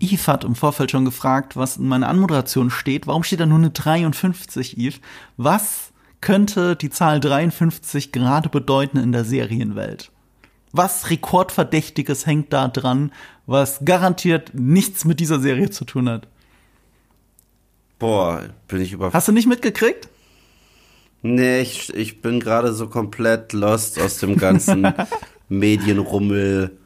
Eve hat im Vorfeld schon gefragt, was in meiner Anmoderation steht. Warum steht da nur eine 53, Eve? Was könnte die Zahl 53 gerade bedeuten in der Serienwelt? Was Rekordverdächtiges hängt da dran, was garantiert nichts mit dieser Serie zu tun hat? Boah, bin ich über. Hast du nicht mitgekriegt? Nee, ich, ich bin gerade so komplett lost aus dem ganzen Medienrummel,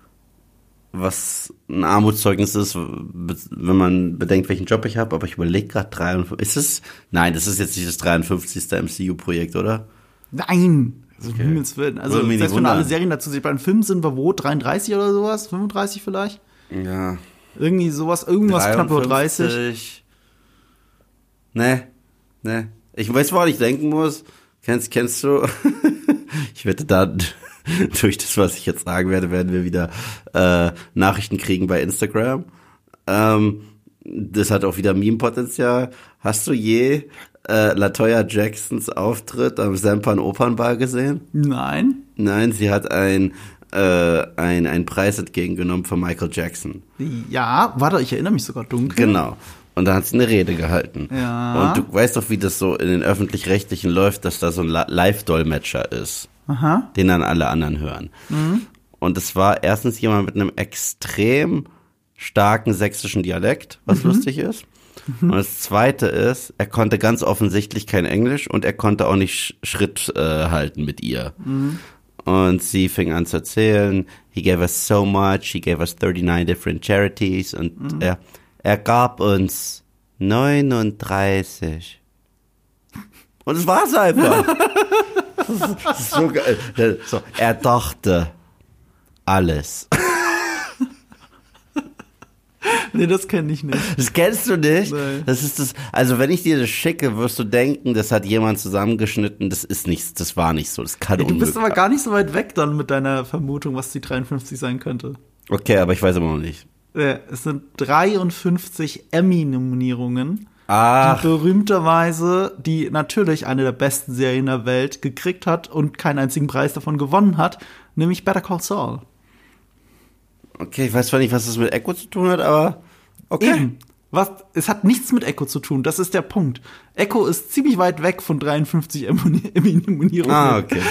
was ein Armutszeugnis ist, wenn man bedenkt, welchen Job ich habe. Aber ich überlege gerade 53. Ist es? Nein, das ist jetzt nicht das 53. MCU-Projekt, oder? Nein. Also, okay. Himmels Willen. Also, das heißt, wenn alle Serien dazu sich bei den Filmen sind wir wo? 33 oder sowas? 35 vielleicht? Ja. Irgendwie sowas, irgendwas 53. knapp über 30. Nee, nee. Ich weiß, woran ich denken muss. Kennst, kennst du? ich wette, da durch das, was ich jetzt sagen werde, werden wir wieder äh, Nachrichten kriegen bei Instagram. Ähm, das hat auch wieder Meme-Potenzial. Hast du je äh, Latoya Jacksons Auftritt am Sempan Opernball gesehen? Nein. Nein, sie hat ein äh, ein, ein Preis entgegengenommen von Michael Jackson. Ja, warte, ich erinnere mich sogar dunkel. Genau. Und da hat sie eine Rede gehalten. Ja. Und du weißt doch, wie das so in den Öffentlich-Rechtlichen läuft, dass da so ein Live-Dolmetscher ist. Aha. Den dann alle anderen hören. Mhm. Und es war erstens jemand mit einem extrem starken sächsischen Dialekt, was mhm. lustig ist. Mhm. Und das zweite ist, er konnte ganz offensichtlich kein Englisch und er konnte auch nicht Schritt äh, halten mit ihr. Mhm. Und sie fing an zu erzählen, he gave us so much, he gave us 39 different charities und Mhm. er, er gab uns 39. Und es war's einfach. das ist so geil. So, er dachte alles. Nee, das kenne ich nicht. Das kennst du nicht? Nein. Das ist das. Also wenn ich dir das schicke, wirst du denken, das hat jemand zusammengeschnitten. Das ist nichts. Das war nicht so. Das kann Ey, du bist aber gar nicht so weit weg dann mit deiner Vermutung, was die 53 sein könnte. Okay, aber ich weiß immer noch nicht. Äh, Es sind 53 Emmy-Nominierungen, Ach, die berühmterweise, die natürlich eine der besten Serien der Welt gekriegt hat und keinen einzigen Preis davon gewonnen hat, nämlich Better Call Saul. okay, ich weiß zwar nicht, was das mit Echo zu tun hat, aber okay. Eben. Was, es hat nichts mit Echo zu tun, das ist der Punkt. Echo ist ziemlich weit weg von 53 Emmy- Emmy-Nominierungen. Ah, okay.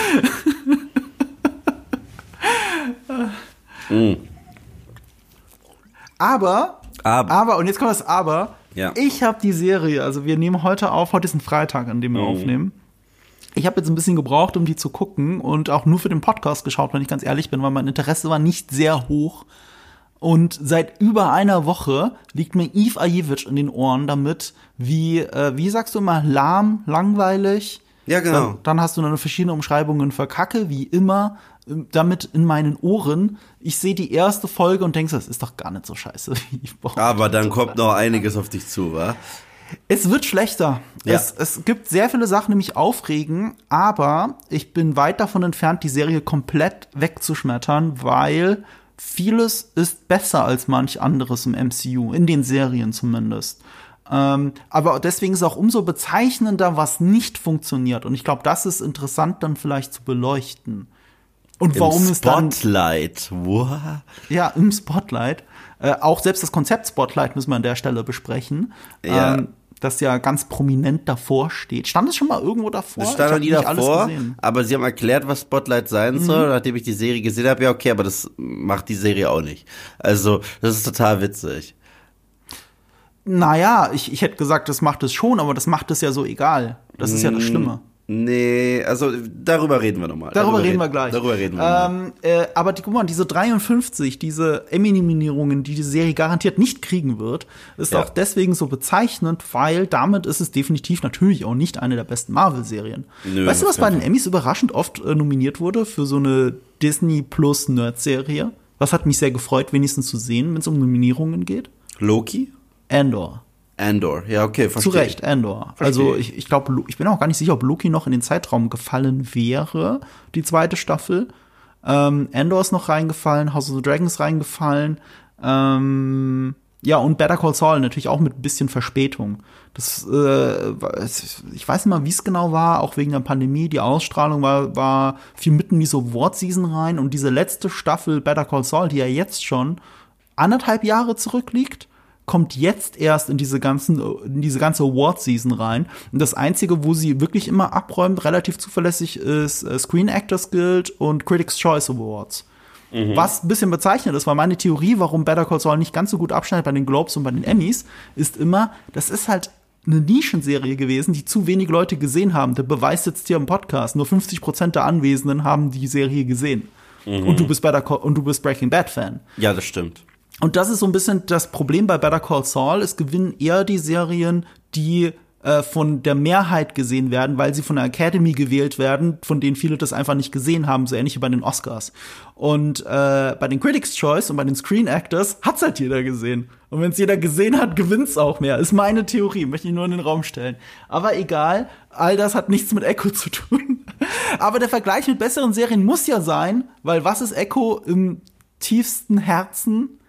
mm. Aber, Aber. aber, und jetzt kommt das Aber. Ja. Ich habe die Serie, also wir nehmen heute auf, heute ist ein Freitag, an dem wir Mhm. aufnehmen. Ich habe jetzt ein bisschen gebraucht, um die zu gucken und auch nur für den Podcast geschaut, wenn ich ganz ehrlich bin, weil mein Interesse war nicht sehr hoch. Und seit über einer Woche liegt mir Eve Ajevic in den Ohren damit, wie, äh, wie sagst du immer, lahm, langweilig. Ja, genau. Dann, dann hast du noch verschiedene Umschreibungen für Kacke, wie immer, damit in meinen Ohren. Ich sehe die erste Folge und denke, das ist doch gar nicht so scheiße. Aber dann kommt noch einiges auf dich zu, wa? Es wird schlechter. Ja. Es, es gibt sehr viele Sachen, die mich aufregen, aber ich bin weit davon entfernt, die Serie komplett wegzuschmettern, weil vieles ist besser als manch anderes im MCU, in den Serien zumindest. Ähm, aber deswegen ist auch umso bezeichnender, was nicht funktioniert. Und ich glaube, das ist interessant dann vielleicht zu beleuchten. Und warum Im es dann Spotlight. Wow. ja, im Spotlight. Äh, auch selbst das Konzept Spotlight müssen wir an der Stelle besprechen. Ja. Ähm, das ja ganz prominent davor steht. Stand es schon mal irgendwo davor? Ich stand noch nie davor. Mhm. aber sie haben erklärt, was Spotlight sein soll, nachdem ich die Serie gesehen habe. Ja, okay, aber das macht die Serie auch nicht. Also, das ist total witzig. Naja, ich, ich hätte gesagt, das macht es schon, aber das macht es ja so egal. Das ist ja Mm. das Schlimme. Nee, also darüber reden wir nochmal. Darüber, reden wir gleich. Darüber reden wir ähm, äh, Aber die, guck mal, diese 53, diese Emmy-Nominierungen, die die Serie garantiert nicht kriegen wird, ist Ja. auch deswegen so bezeichnend, weil damit ist es definitiv natürlich auch nicht eine der besten Marvel-Serien. Weißt du, was bei den Emmys überraschend oft äh, nominiert wurde für so eine Disney Plus Nerd-Serie? Was hat mich sehr gefreut, wenigstens zu sehen, wenn es um Nominierungen geht? Loki? Andor. Andor. Ja, okay, Zu verstehe. Recht, Andor. Verstehe Also ich. ich, glaube, ich bin auch gar nicht sicher, ob Loki noch in den Zeitraum gefallen wäre, die zweite Staffel. Ähm, Andor ist noch reingefallen, House of the Dragons reingefallen. Ähm, ja, und Better Call Saul natürlich auch mit ein bisschen Verspätung. Das, äh, ich weiß nicht mal, wie es genau war, auch wegen der Pandemie. Die Ausstrahlung war, war viel mitten in die so Ward-Season rein und diese letzte Staffel Better Call Saul, die ja jetzt schon anderthalb Jahre zurückliegt, kommt jetzt erst in diese ganzen, in diese ganze Award-Season rein. Und das Einzige, wo sie wirklich immer abräumt, relativ zuverlässig, ist äh, Screen Actors Guild und Critics' Choice Awards. Mhm. Was ein bisschen bezeichnet ist, weil meine Theorie, warum Better Call Saul nicht ganz so gut abschneidet bei den Globes und bei den Emmys, ist immer, das ist halt eine Nischenserie gewesen, die zu wenig Leute gesehen haben. Der Beweis sitzt hier im Podcast. Nur 50 Prozent der Anwesenden haben die Serie gesehen. Mhm. Und du bist Better Call, und du bist Breaking Bad Fan. Ja, das stimmt. Und das ist so ein bisschen das Problem bei Better Call Saul. Es gewinnen eher die Serien, die äh, von der Mehrheit gesehen werden, weil sie von der Academy gewählt werden, von denen viele das einfach nicht gesehen haben, so ähnlich wie bei den Oscars. Und äh, bei den Critics' Choice und bei den Screen Actors hat's halt jeder gesehen. Und wenn es jeder gesehen hat, gewinnt's auch mehr. Ist meine Theorie, möchte ich nur in den Raum stellen. Aber egal, all das hat nichts mit Echo zu tun. Aber der Vergleich mit besseren Serien muss ja sein, weil was ist Echo im tiefsten Herzen?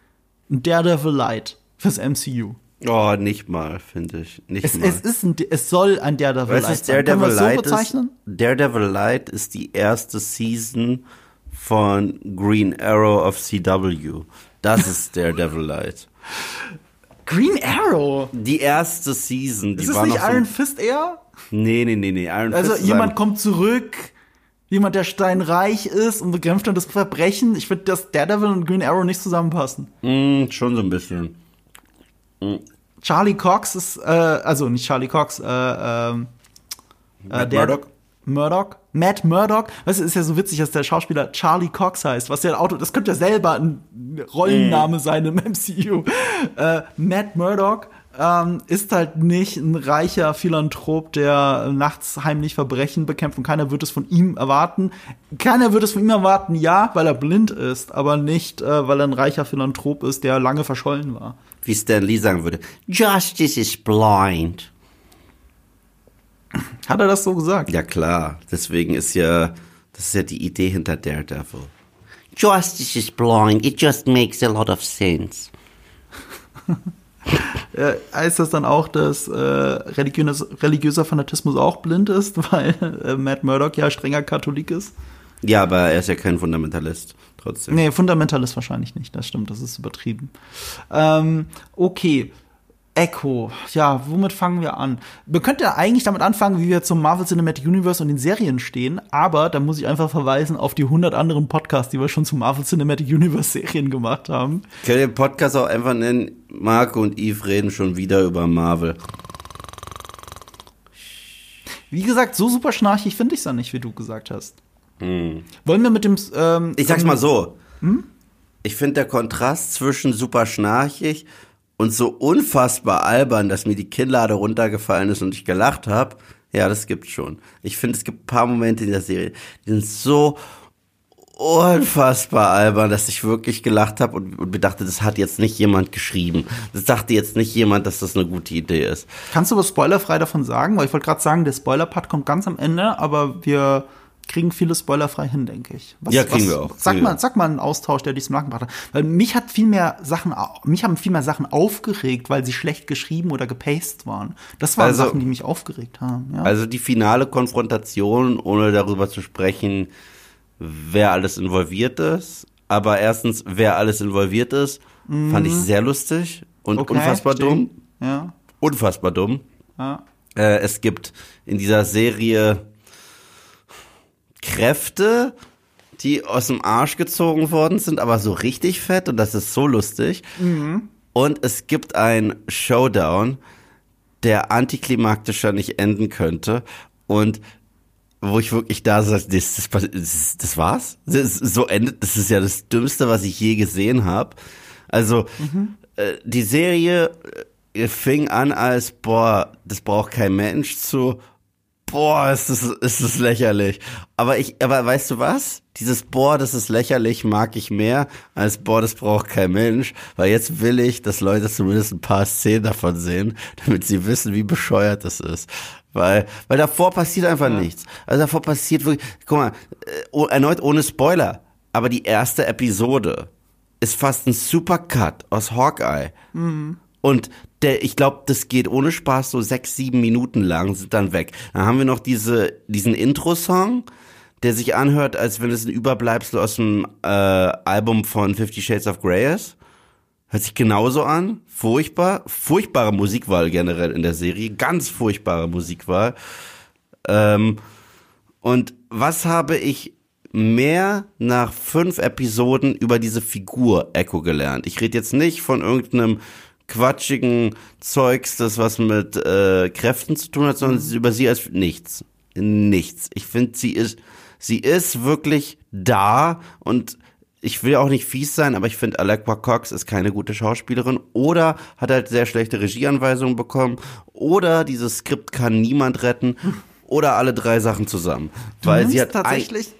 Daredevil Light fürs MCU. Oh, nicht mal, finde ich. Nicht Es, mal. es, ist ein, es soll ein Daredevil Weißt Light sein. Können Daredevil wir es so Light bezeichnen? ist, Daredevil Light ist die erste Season von Green Arrow of CW. Das ist Daredevil Light. Green Arrow. Die erste Season, die Ist es nicht noch so, Iron Fist eher? Nee, nee, nee, nee. Iron Also Fist ist jemand ein- kommt zurück, jemand, der steinreich ist und bekämpft dann das Verbrechen. Ich finde, dass Daredevil und Green Arrow nicht zusammenpassen. Mm, schon so ein bisschen. Charlie Cox ist, äh, also nicht Charlie Cox, äh, ähm, äh, Matt der- Murdock? Murdock? Matt Murdock? Weißt du, ist ja so witzig, dass der Schauspieler Charlie Cox heißt, was ja ein Auto, das könnte ja selber ein Rollenname sein im MCU. Äh, Matt Murdock ähm, ist halt nicht ein reicher Philanthrop, der nachts heimlich Verbrechen bekämpft und keiner wird es von ihm erwarten. Keiner wird es von ihm erwarten, ja, weil er blind ist, aber nicht, äh, weil er ein reicher Philanthrop ist, der lange verschollen war. Wie Stan Lee sagen würde. Justice is blind. Hat er das so gesagt? Ja klar, deswegen ist ja, das ist ja die Idee hinter Daredevil. Justice is blind, it just makes a lot of sense. Äh, heißt das dann auch, dass äh, religiös, religiöser Fanatismus auch blind ist, weil äh, Matt Murdock ja strenger Katholik ist? Ja, aber er ist ja kein Fundamentalist, trotzdem. Nee, Fundamentalist wahrscheinlich nicht, das stimmt, das ist übertrieben. Ähm, okay. Echo, ja, womit fangen wir an? Wir könnten ja eigentlich damit anfangen, wie wir zum Marvel Cinematic Universe und den Serien stehen, aber da muss ich einfach verweisen auf die 100 anderen Podcasts, die wir schon zum Marvel Cinematic Universe Serien gemacht haben. Können wir den Podcast auch einfach nennen, Marco und Yves reden schon wieder über Marvel. Wie gesagt, so super schnarchig finde ich es ja nicht, wie du gesagt hast. Wollen wir mit dem ähm, Ich sag's mal so. Ich finde der Kontrast zwischen super schnarchig und so unfassbar albern, dass mir die Kinnlade runtergefallen ist und ich gelacht habe, ja, das gibt's schon. Ich finde, es gibt ein paar Momente in der Serie, die sind so unfassbar albern, dass ich wirklich gelacht habe und, und mir dachte, das hat jetzt nicht jemand geschrieben. Das dachte jetzt nicht jemand, dass das eine gute Idee ist. Kannst du was spoilerfrei davon sagen? Weil ich wollte gerade sagen, der Spoiler-Part kommt ganz am Ende, aber wir kriegen viele spoilerfrei hin, denke ich. Was, Ja, kriegen was, wir auch. Sag Kriegen mal, sag mal einen Austausch, der dich zum Lachen gebracht hat. Weil mich hat viel mehr Sachen, mich haben viel mehr Sachen aufgeregt, weil sie schlecht geschrieben oder gepaced waren. Das waren Also- Sachen, die mich aufgeregt haben. Ja. Also die finale Konfrontation, ohne darüber zu sprechen, wer alles involviert ist. Aber erstens, wer alles involviert ist, fand ich sehr lustig und Okay, unfassbar verstehe. dumm. Ja, Unfassbar dumm. ja. Äh, es gibt in dieser Serie Kräfte, die aus dem Arsch gezogen worden sind, aber so richtig fett und das ist so lustig. Und es gibt ein Showdown, der antiklimaktischer nicht enden könnte und wo ich wirklich da saß, das, das, das, war's? Das, so endet, das ist ja das Dümmste, was ich je gesehen habe. Also, äh, die Serie äh, fing an als, boah, das braucht kein Mensch zu, boah, ist das, ist das lächerlich. Aber ich, aber weißt du was? Dieses, boah, das ist lächerlich, mag ich mehr, als, boah, das braucht kein Mensch. Weil jetzt will ich, dass Leute zumindest ein paar Szenen davon sehen, damit sie wissen, wie bescheuert das ist. Weil, weil davor passiert einfach nichts. Also davor passiert wirklich, guck mal, äh, oh, erneut ohne Spoiler. Aber die erste Episode ist fast ein Supercut aus Hawkeye. Und der, ich glaube, das geht ohne Spaß so sechs, sieben Minuten lang, sind dann weg. Dann haben wir noch diese, diesen Intro-Song, der sich anhört, als wenn es ein Überbleibsel aus dem äh, Album von Fifty Shades of Grey ist. Hört sich genauso an. Furchtbar. Furchtbare Musikwahl generell in der Serie. Ganz furchtbare Musikwahl. Ähm, und was habe ich mehr nach fünf Episoden über diese Figur Echo gelernt? Ich rede jetzt nicht von irgendeinem quatschigen Zeugs, das was mit äh, Kräften zu tun hat, sondern mhm. über sie als nichts. Nichts. Ich finde, sie ist, sie ist wirklich da und ich will auch nicht fies sein, aber ich finde, Alekwa Cox ist keine gute Schauspielerin oder hat halt sehr schlechte Regieanweisungen bekommen oder dieses Skript kann niemand retten oder alle drei Sachen zusammen. Du weil sie hat tatsächlich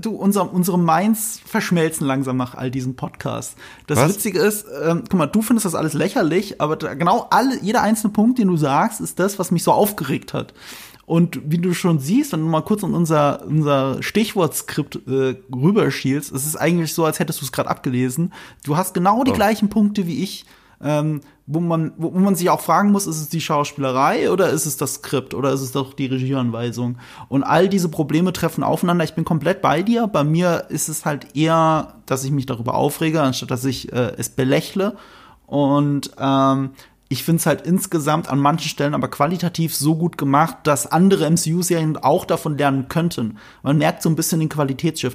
du, unser, unsere Minds verschmelzen langsam nach all diesen Podcasts. Das Was? Witzige ist, ähm, guck mal, du findest das alles lächerlich, aber genau alle, jeder einzelne Punkt, den du sagst, ist das, was mich so aufgeregt hat. Und wie du schon siehst, wenn du mal kurz in unser, unser Stichwortskript äh, rüberschielst, es ist eigentlich so, als hättest du es gerade abgelesen. Du hast genau die oh. gleichen Punkte wie ich, ähm, wo man, wo, man sich auch fragen muss, ist es die Schauspielerei oder ist es das Skript oder ist es doch die Regieanweisung? Und all diese Probleme treffen aufeinander. Ich bin komplett bei dir. Bei mir ist es halt eher, dass ich mich darüber aufrege, anstatt dass ich äh, es belächle. Und ähm, ich finde es halt insgesamt an manchen Stellen aber qualitativ so gut gemacht, dass andere MCU-Serien auch davon lernen könnten. Man merkt so ein bisschen den Qualitätsschiff.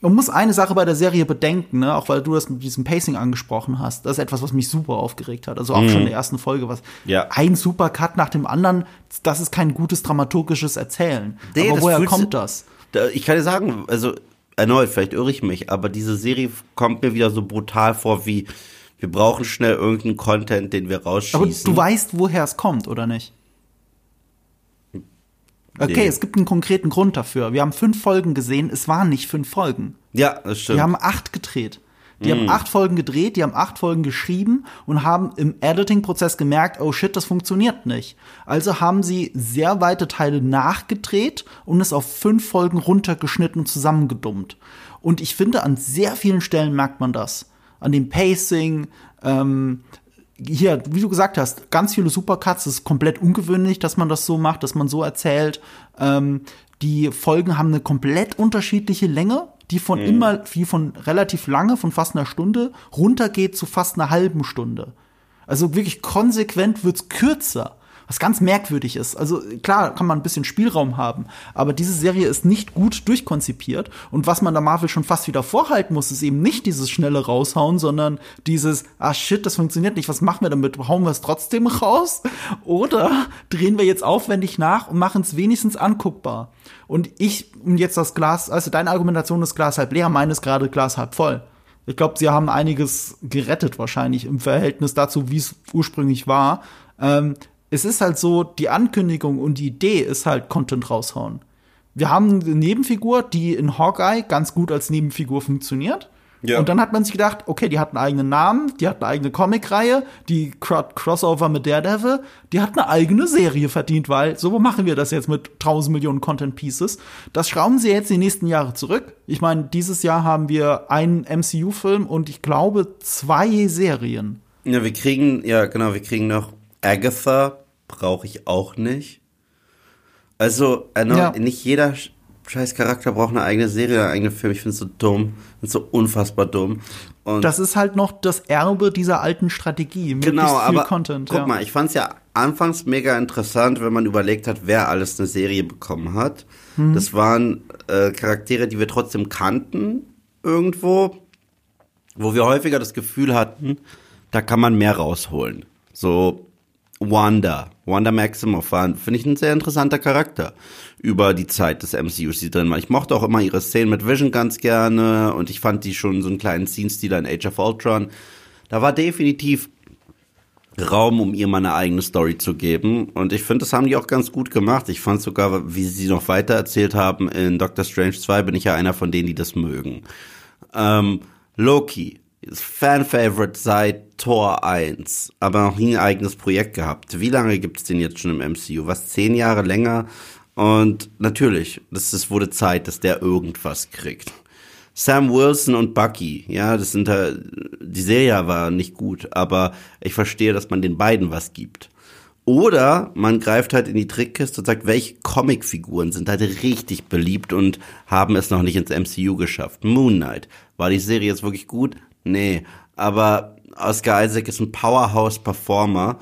Man muss eine Sache bei der Serie bedenken, ne? auch weil du das mit diesem Pacing angesprochen hast. Das ist etwas, was mich super aufgeregt hat. Also auch mhm. schon in der ersten Folge, was ja. ein Supercut nach dem anderen, das ist kein gutes dramaturgisches Erzählen. Nee, aber woher kommt das? Ich kann dir sagen, also erneut, vielleicht irre ich mich, aber diese Serie kommt mir wieder so brutal vor wie wir brauchen schnell irgendeinen Content, den wir rausschießen. Aber du weißt, woher es kommt, oder nicht? Okay, nee. es gibt einen konkreten Grund dafür. Wir haben fünf Folgen gesehen, es waren nicht fünf Folgen. Ja, das stimmt. Wir haben acht gedreht. Die mm. haben acht Folgen gedreht, die haben acht Folgen geschrieben und haben im Editing-Prozess gemerkt, oh shit, das funktioniert nicht. Also haben sie sehr weite Teile nachgedreht und es auf fünf Folgen runtergeschnitten und zusammengedummt. Und ich finde, an sehr vielen Stellen merkt man das an dem Pacing. Ähm, hier, wie du gesagt hast, ganz viele Supercuts. Es ist komplett ungewöhnlich, dass man das so macht, dass man so erzählt. Ähm, die Folgen haben eine komplett unterschiedliche Länge, die von mhm. immer, die von relativ lange, von fast einer Stunde, runtergeht zu fast einer halben Stunde. Also wirklich konsequent wird's kürzer was ganz merkwürdig ist. Also klar kann man ein bisschen Spielraum haben, aber diese Serie ist nicht gut durchkonzipiert und was man da Marvel schon fast wieder vorhalten muss, ist eben nicht dieses schnelle raushauen, sondern dieses ah shit, das funktioniert nicht, was machen wir damit? Hauen wir es trotzdem raus oder drehen wir jetzt aufwendig nach und machen es wenigstens anguckbar? Und ich und jetzt das Glas, also deine Argumentation ist Glas halb leer, meine ist gerade Glas halb voll. Ich glaube, sie haben einiges gerettet wahrscheinlich im Verhältnis dazu, wie es ursprünglich war. Ähm, es ist halt so, die Ankündigung und die Idee ist halt Content raushauen. Wir haben eine Nebenfigur, die in Hawkeye ganz gut als Nebenfigur funktioniert. Ja. Und dann hat man sich gedacht, okay, die hat einen eigenen Namen, die hat eine eigene Comicreihe, die Crossover mit Daredevil, die hat eine eigene Serie verdient, weil so machen wir das jetzt mit 1000 Millionen Content Pieces. Das schrauben sie jetzt die nächsten Jahre zurück. Ich meine, dieses Jahr haben wir einen MCU-Film und ich glaube zwei Serien. Ja, wir kriegen, ja, genau, wir kriegen noch Agatha brauche ich auch nicht. Also, ja. nicht jeder scheiß Charakter braucht eine eigene Serie, einen eigenen Film. Ich finde es so dumm. Ich so unfassbar dumm. Und das ist halt noch das Erbe dieser alten Strategie. Genau, aber Content, guck ja. mal, ich fand es ja anfangs mega interessant, wenn man überlegt hat, wer alles eine Serie bekommen hat. Mhm. Das waren äh, Charaktere, die wir trotzdem kannten irgendwo, wo wir häufiger das Gefühl hatten, da kann man mehr rausholen. So Wanda. Wanda Maximoff war, finde ich, ein sehr interessanter Charakter über die Zeit des MCUs, die drin war. Ich mochte auch immer ihre Szenen mit Vision ganz gerne und ich fand die schon so einen kleinen Scene-Stil in Age of Ultron. Da war definitiv Raum, um ihr mal eine eigene Story zu geben. Und ich finde, das haben die auch ganz gut gemacht. Ich fand sogar, wie sie noch weiter erzählt haben, in Doctor Strange 2 bin ich ja einer von denen, die das mögen. Ähm, Loki Fan-Favorite seit Tor 1, aber noch nie ein eigenes Projekt gehabt. Wie lange gibt es den jetzt schon im MCU? Was, zehn Jahre länger? Und natürlich, das wurde Zeit, dass der irgendwas kriegt. Sam Wilson und Bucky, ja, das sind da, die Serie war nicht gut, aber ich verstehe, dass man den beiden was gibt. Oder man greift halt in die Trickkiste und sagt, welche Comicfiguren sind halt richtig beliebt und haben es noch nicht ins MCU geschafft. Moon Knight. War die Serie jetzt wirklich gut? Nee. aber Oscar Isaac ist ein Powerhouse-Performer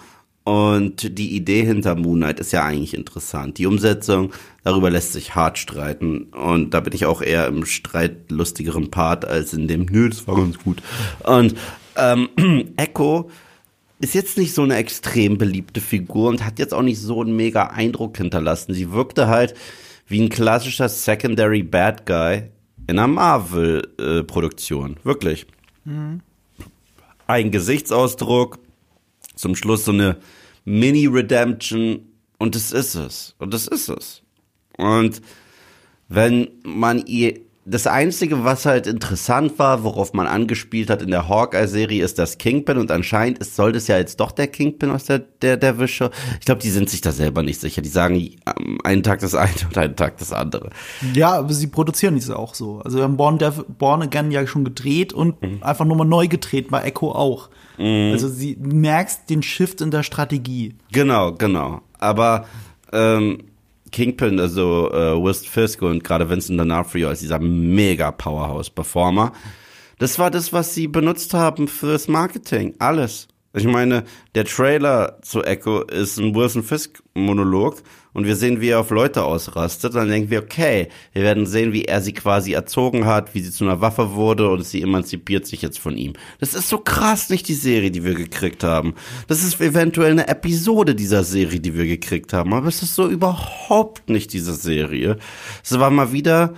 und die Idee hinter Moon Knight ist ja eigentlich interessant. Die Umsetzung, darüber lässt sich hart streiten. Und da bin ich auch eher im streitlustigeren Part als in dem, nö, das war ganz gut. Und ähm, Echo ist jetzt nicht so eine extrem beliebte Figur und hat jetzt auch nicht so einen mega Eindruck hinterlassen. Sie wirkte halt wie ein klassischer Secondary Bad Guy in einer Marvel-Produktion. Äh, Wirklich. Mhm. Ein Gesichtsausdruck, zum Schluss so eine Mini-Redemption und das ist es. Und das ist es. Und wenn man ihr, das Einzige, was halt interessant war, worauf man angespielt hat in der Hawkeye-Serie, ist das Kingpin und anscheinend ist, soll das ja jetzt doch der Kingpin aus der, der, der Wische. Ich glaube, die sind sich da selber nicht sicher. Die sagen einen Tag das eine und einen Tag das andere. Ja, aber sie produzieren diese auch so. Also wir haben Born, Born Again ja schon gedreht und mhm. einfach nur mal neu gedreht, bei Echo auch. Mhm. Also sie merkst den Shift in der Strategie. Genau, genau. Aber ähm, Kingpin, also äh, West Fisk und gerade Vincent D'Onofrio als dieser mega Powerhouse-Performer, das war das, was sie benutzt haben fürs Marketing. Alles. Ich meine, der Trailer zu Echo ist ein Wilson Fisk Monolog und wir sehen, wie er auf Leute ausrastet. Dann denken wir, okay, wir werden sehen, wie er sie quasi erzogen hat, wie sie zu einer Waffe wurde und sie emanzipiert sich jetzt von ihm. Das ist so krass nicht die Serie, die wir gekriegt haben. Das ist eventuell eine Episode dieser Serie, die wir gekriegt haben, aber es ist so überhaupt nicht diese Serie. Es war mal wieder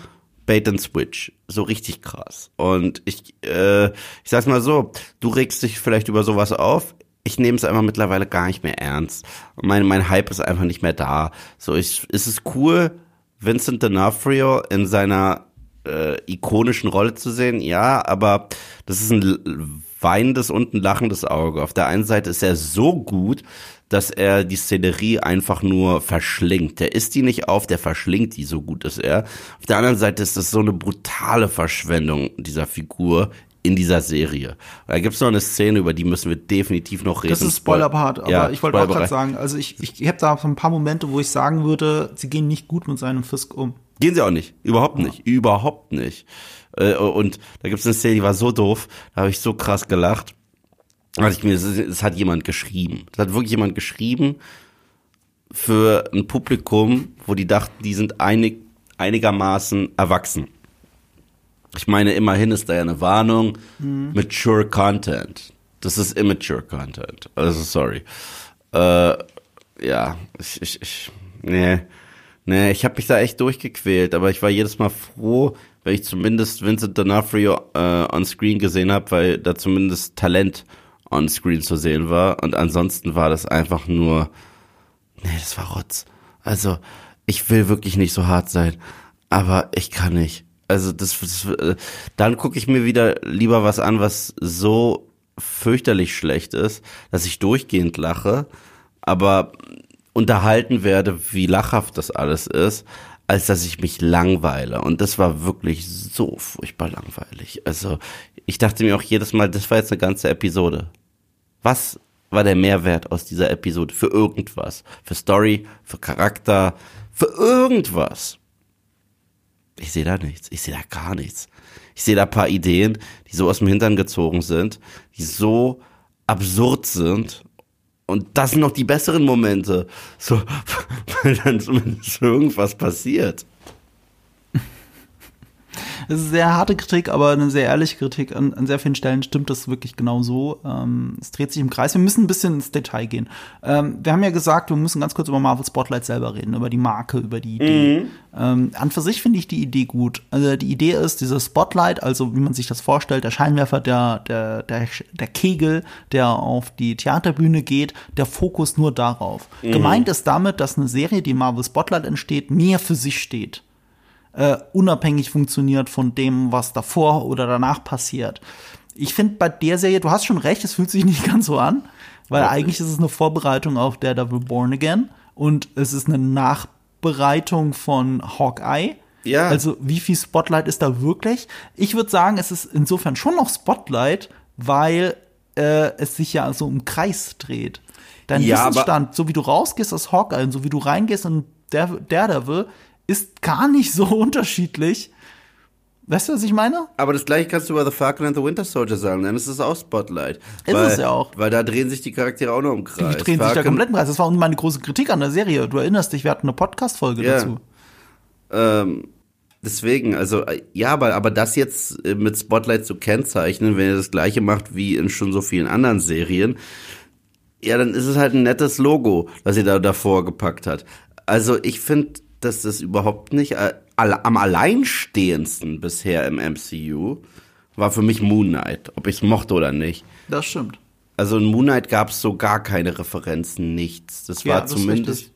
Bait and Switch. So richtig krass. Und ich, äh, ich sag's mal so, du regst dich vielleicht über sowas auf. Ich nehme es einfach mittlerweile gar nicht mehr ernst. Mein, mein Hype ist einfach nicht mehr da. So, ich, ist es cool, Vincent D'Onofrio in seiner äh, ikonischen Rolle zu sehen? Ja, aber das ist ein weinendes und ein lachendes Auge. Auf der einen Seite ist er so gut, dass er die Szenerie einfach nur verschlingt. Der isst die nicht auf, der verschlingt die, so gut ist er. Auf der anderen Seite ist das so eine brutale Verschwendung dieser Figur in dieser Serie. Da gibt es noch eine Szene, über die müssen wir definitiv noch reden. Das ist Spoiler-Part, aber ja, ich wollte auch gerade sagen, also ich, ich, habe da so ein paar Momente, wo ich sagen würde, sie gehen nicht gut mit seinem Fisk um. Gehen sie auch nicht, überhaupt ja. nicht, überhaupt nicht. Äh, und da gibt es eine Szene, die war so doof, da habe ich so krass gelacht. Also ich mir, es hat jemand geschrieben. Es hat wirklich jemand geschrieben für ein Publikum, wo die dachten, die sind einig, einigermaßen erwachsen. Ich meine, immerhin ist da ja eine Warnung, mhm. mature Content. Das ist immature Content. Also sorry. Äh, ja, ich, ich, ich, nee, nee, ich habe mich da echt durchgequält, aber ich war jedes Mal froh, wenn ich zumindest Vincent D'Onofrio äh, on Screen gesehen habe, weil da zumindest Talent on Screen zu sehen war. Und ansonsten war das einfach nur, nee, das war Rotz. Also, ich will wirklich nicht so hart sein, aber ich kann nicht. Also, das, das äh, dann gucke ich mir wieder lieber was an, was so fürchterlich schlecht ist, dass ich durchgehend lache, aber unterhalten werde, wie lachhaft das alles ist, als dass ich mich langweile. Und das war wirklich so furchtbar langweilig. Also ich dachte mir auch jedes Mal, das war jetzt eine ganze Episode. Was war der Mehrwert aus dieser Episode für irgendwas? Für Story, für Charakter, für irgendwas? Ich sehe da nichts. Ich sehe da gar nichts. Ich sehe da paar Ideen, die so aus dem Hintern gezogen sind, die so absurd sind. Und das sind noch die besseren Momente. So, weil dann zumindest irgendwas passiert. Es ist sehr harte Kritik, aber eine sehr ehrliche Kritik. An, an sehr vielen Stellen stimmt das wirklich genau so. Ähm, es dreht sich im Kreis. Wir müssen ein bisschen ins Detail gehen. Ähm, wir haben ja gesagt, wir müssen ganz kurz über Marvel Spotlight selber reden, über die Marke, über die Idee. Mhm. Ähm, an für sich finde ich die Idee gut. Also die Idee ist, dieses Spotlight, also wie man sich das vorstellt, der Scheinwerfer, der, der, der, der Kegel, der auf die Theaterbühne geht, der Fokus nur darauf. Mhm. Gemeint ist damit, dass eine Serie, die Marvel Spotlight entsteht, mehr für sich steht äh, unabhängig funktioniert von dem, was davor oder danach passiert. Ich finde bei der Serie, du hast schon recht, es fühlt sich nicht ganz so an, weil okay. eigentlich ist es eine Vorbereitung auf Daredevil Born Again und es ist eine Nachbereitung von Hawkeye. Ja. Also wie viel Spotlight ist da wirklich? Ich würde sagen, es ist insofern schon noch Spotlight, weil äh, es sich ja so im Kreis dreht. Dein ja, Wissensstand, so wie du rausgehst aus Hawkeye und so wie du reingehst in Daredevil, ist gar nicht so unterschiedlich Weißt du, was ich meine? Aber das gleiche kannst du über The Falcon and the Winter Soldier sagen, dann ist es auch Spotlight. Ist weil, es ja auch. Weil da drehen sich die Charaktere auch noch im Kreis. Die drehen sich da Falcon- komplett im Kreis. Das war meine große Kritik an der Serie. Du erinnerst dich, wir hatten eine Podcast-Folge Ja. dazu. Ähm, deswegen, also äh, ja, aber, aber das jetzt äh, mit Spotlight zu kennzeichnen, wenn ihr das gleiche macht wie in schon so vielen anderen Serien, ja, dann ist es halt ein nettes Logo, das ihr da davor gepackt hat. Also ich finde, dass das überhaupt nicht äh, am alleinstehendsten bisher im MCU war für mich Moon Knight, ob ich es mochte oder nicht. Das stimmt. Also in Moon Knight gab es so gar keine Referenzen, nichts. Das Ja, war das zumindest.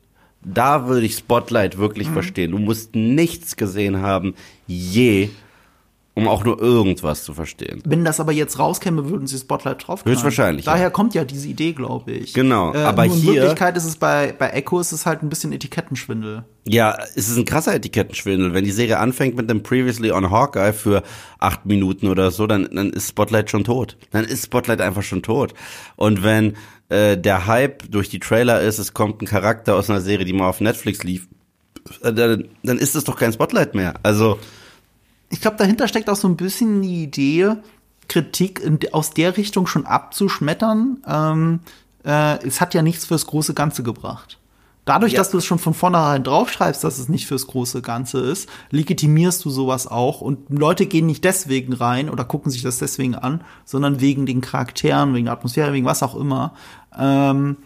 Mhm. Da würde ich Spotlight wirklich verstehen. Du musst nichts gesehen haben, je, um auch nur irgendwas zu verstehen. Wenn das aber jetzt rauskäme, würden sie Spotlight drauf Höchstwahrscheinlich, Daher ja. kommt ja diese Idee, glaube ich. Genau, Äh, aber nur in hier- Wirklichkeit ist es bei, bei Echo ist es halt ein bisschen Etikettenschwindel. Ja, es ist ein krasser Etikettenschwindel. Wenn die Serie anfängt mit dem Previously on Hawkeye für acht Minuten oder so, dann, dann ist Spotlight schon tot. Dann ist Spotlight einfach schon tot. Und wenn äh, der Hype durch die Trailer ist, es kommt ein Charakter aus einer Serie, die mal auf Netflix lief, äh, dann, dann ist es doch kein Spotlight mehr. Also, Ich glaube, dahinter steckt auch so ein bisschen die Idee, Kritik in, aus der Richtung schon abzuschmettern. Ähm, äh, es hat ja nichts fürs große Ganze gebracht. Dadurch, Ja. dass du es schon von vornherein draufschreibst, dass es nicht fürs große Ganze ist, legitimierst du sowas auch. Und Leute gehen nicht deswegen rein oder gucken sich das deswegen an, sondern wegen den Charakteren, wegen der Atmosphäre, wegen was auch immer. Ähm,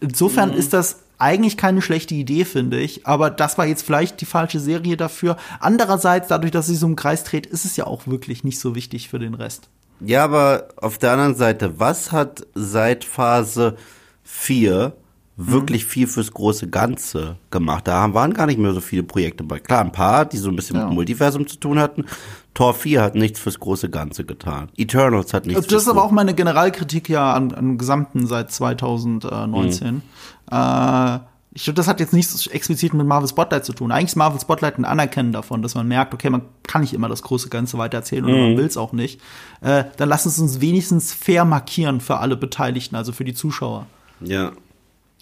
insofern ist das eigentlich keine schlechte Idee, finde ich. Aber das war jetzt vielleicht die falsche Serie dafür. Andererseits, dadurch, dass sie so im Kreis dreht, ist es ja auch wirklich nicht so wichtig für den Rest. ja, aber auf der anderen Seite, was hat seit Phase 4 wirklich viel fürs große Ganze gemacht? Da waren gar nicht mehr so viele Projekte bei. Klar, ein paar, die so ein bisschen Ja. mit Multiversum zu tun hatten. Tor 4 hat nichts fürs große Ganze getan. Eternals hat nichts Das ist aber auch meine Generalkritik ja an, an Gesamten seit 2019. Äh, ich glaube, das hat jetzt nichts explizit mit Marvel Spotlight zu tun. Eigentlich ist Marvel Spotlight ein Anerkennen davon, dass man merkt, okay, man kann nicht immer das große Ganze weitererzählen oder man will es auch nicht. Äh, dann lass uns uns wenigstens fair markieren für alle Beteiligten, also für die Zuschauer. Ja.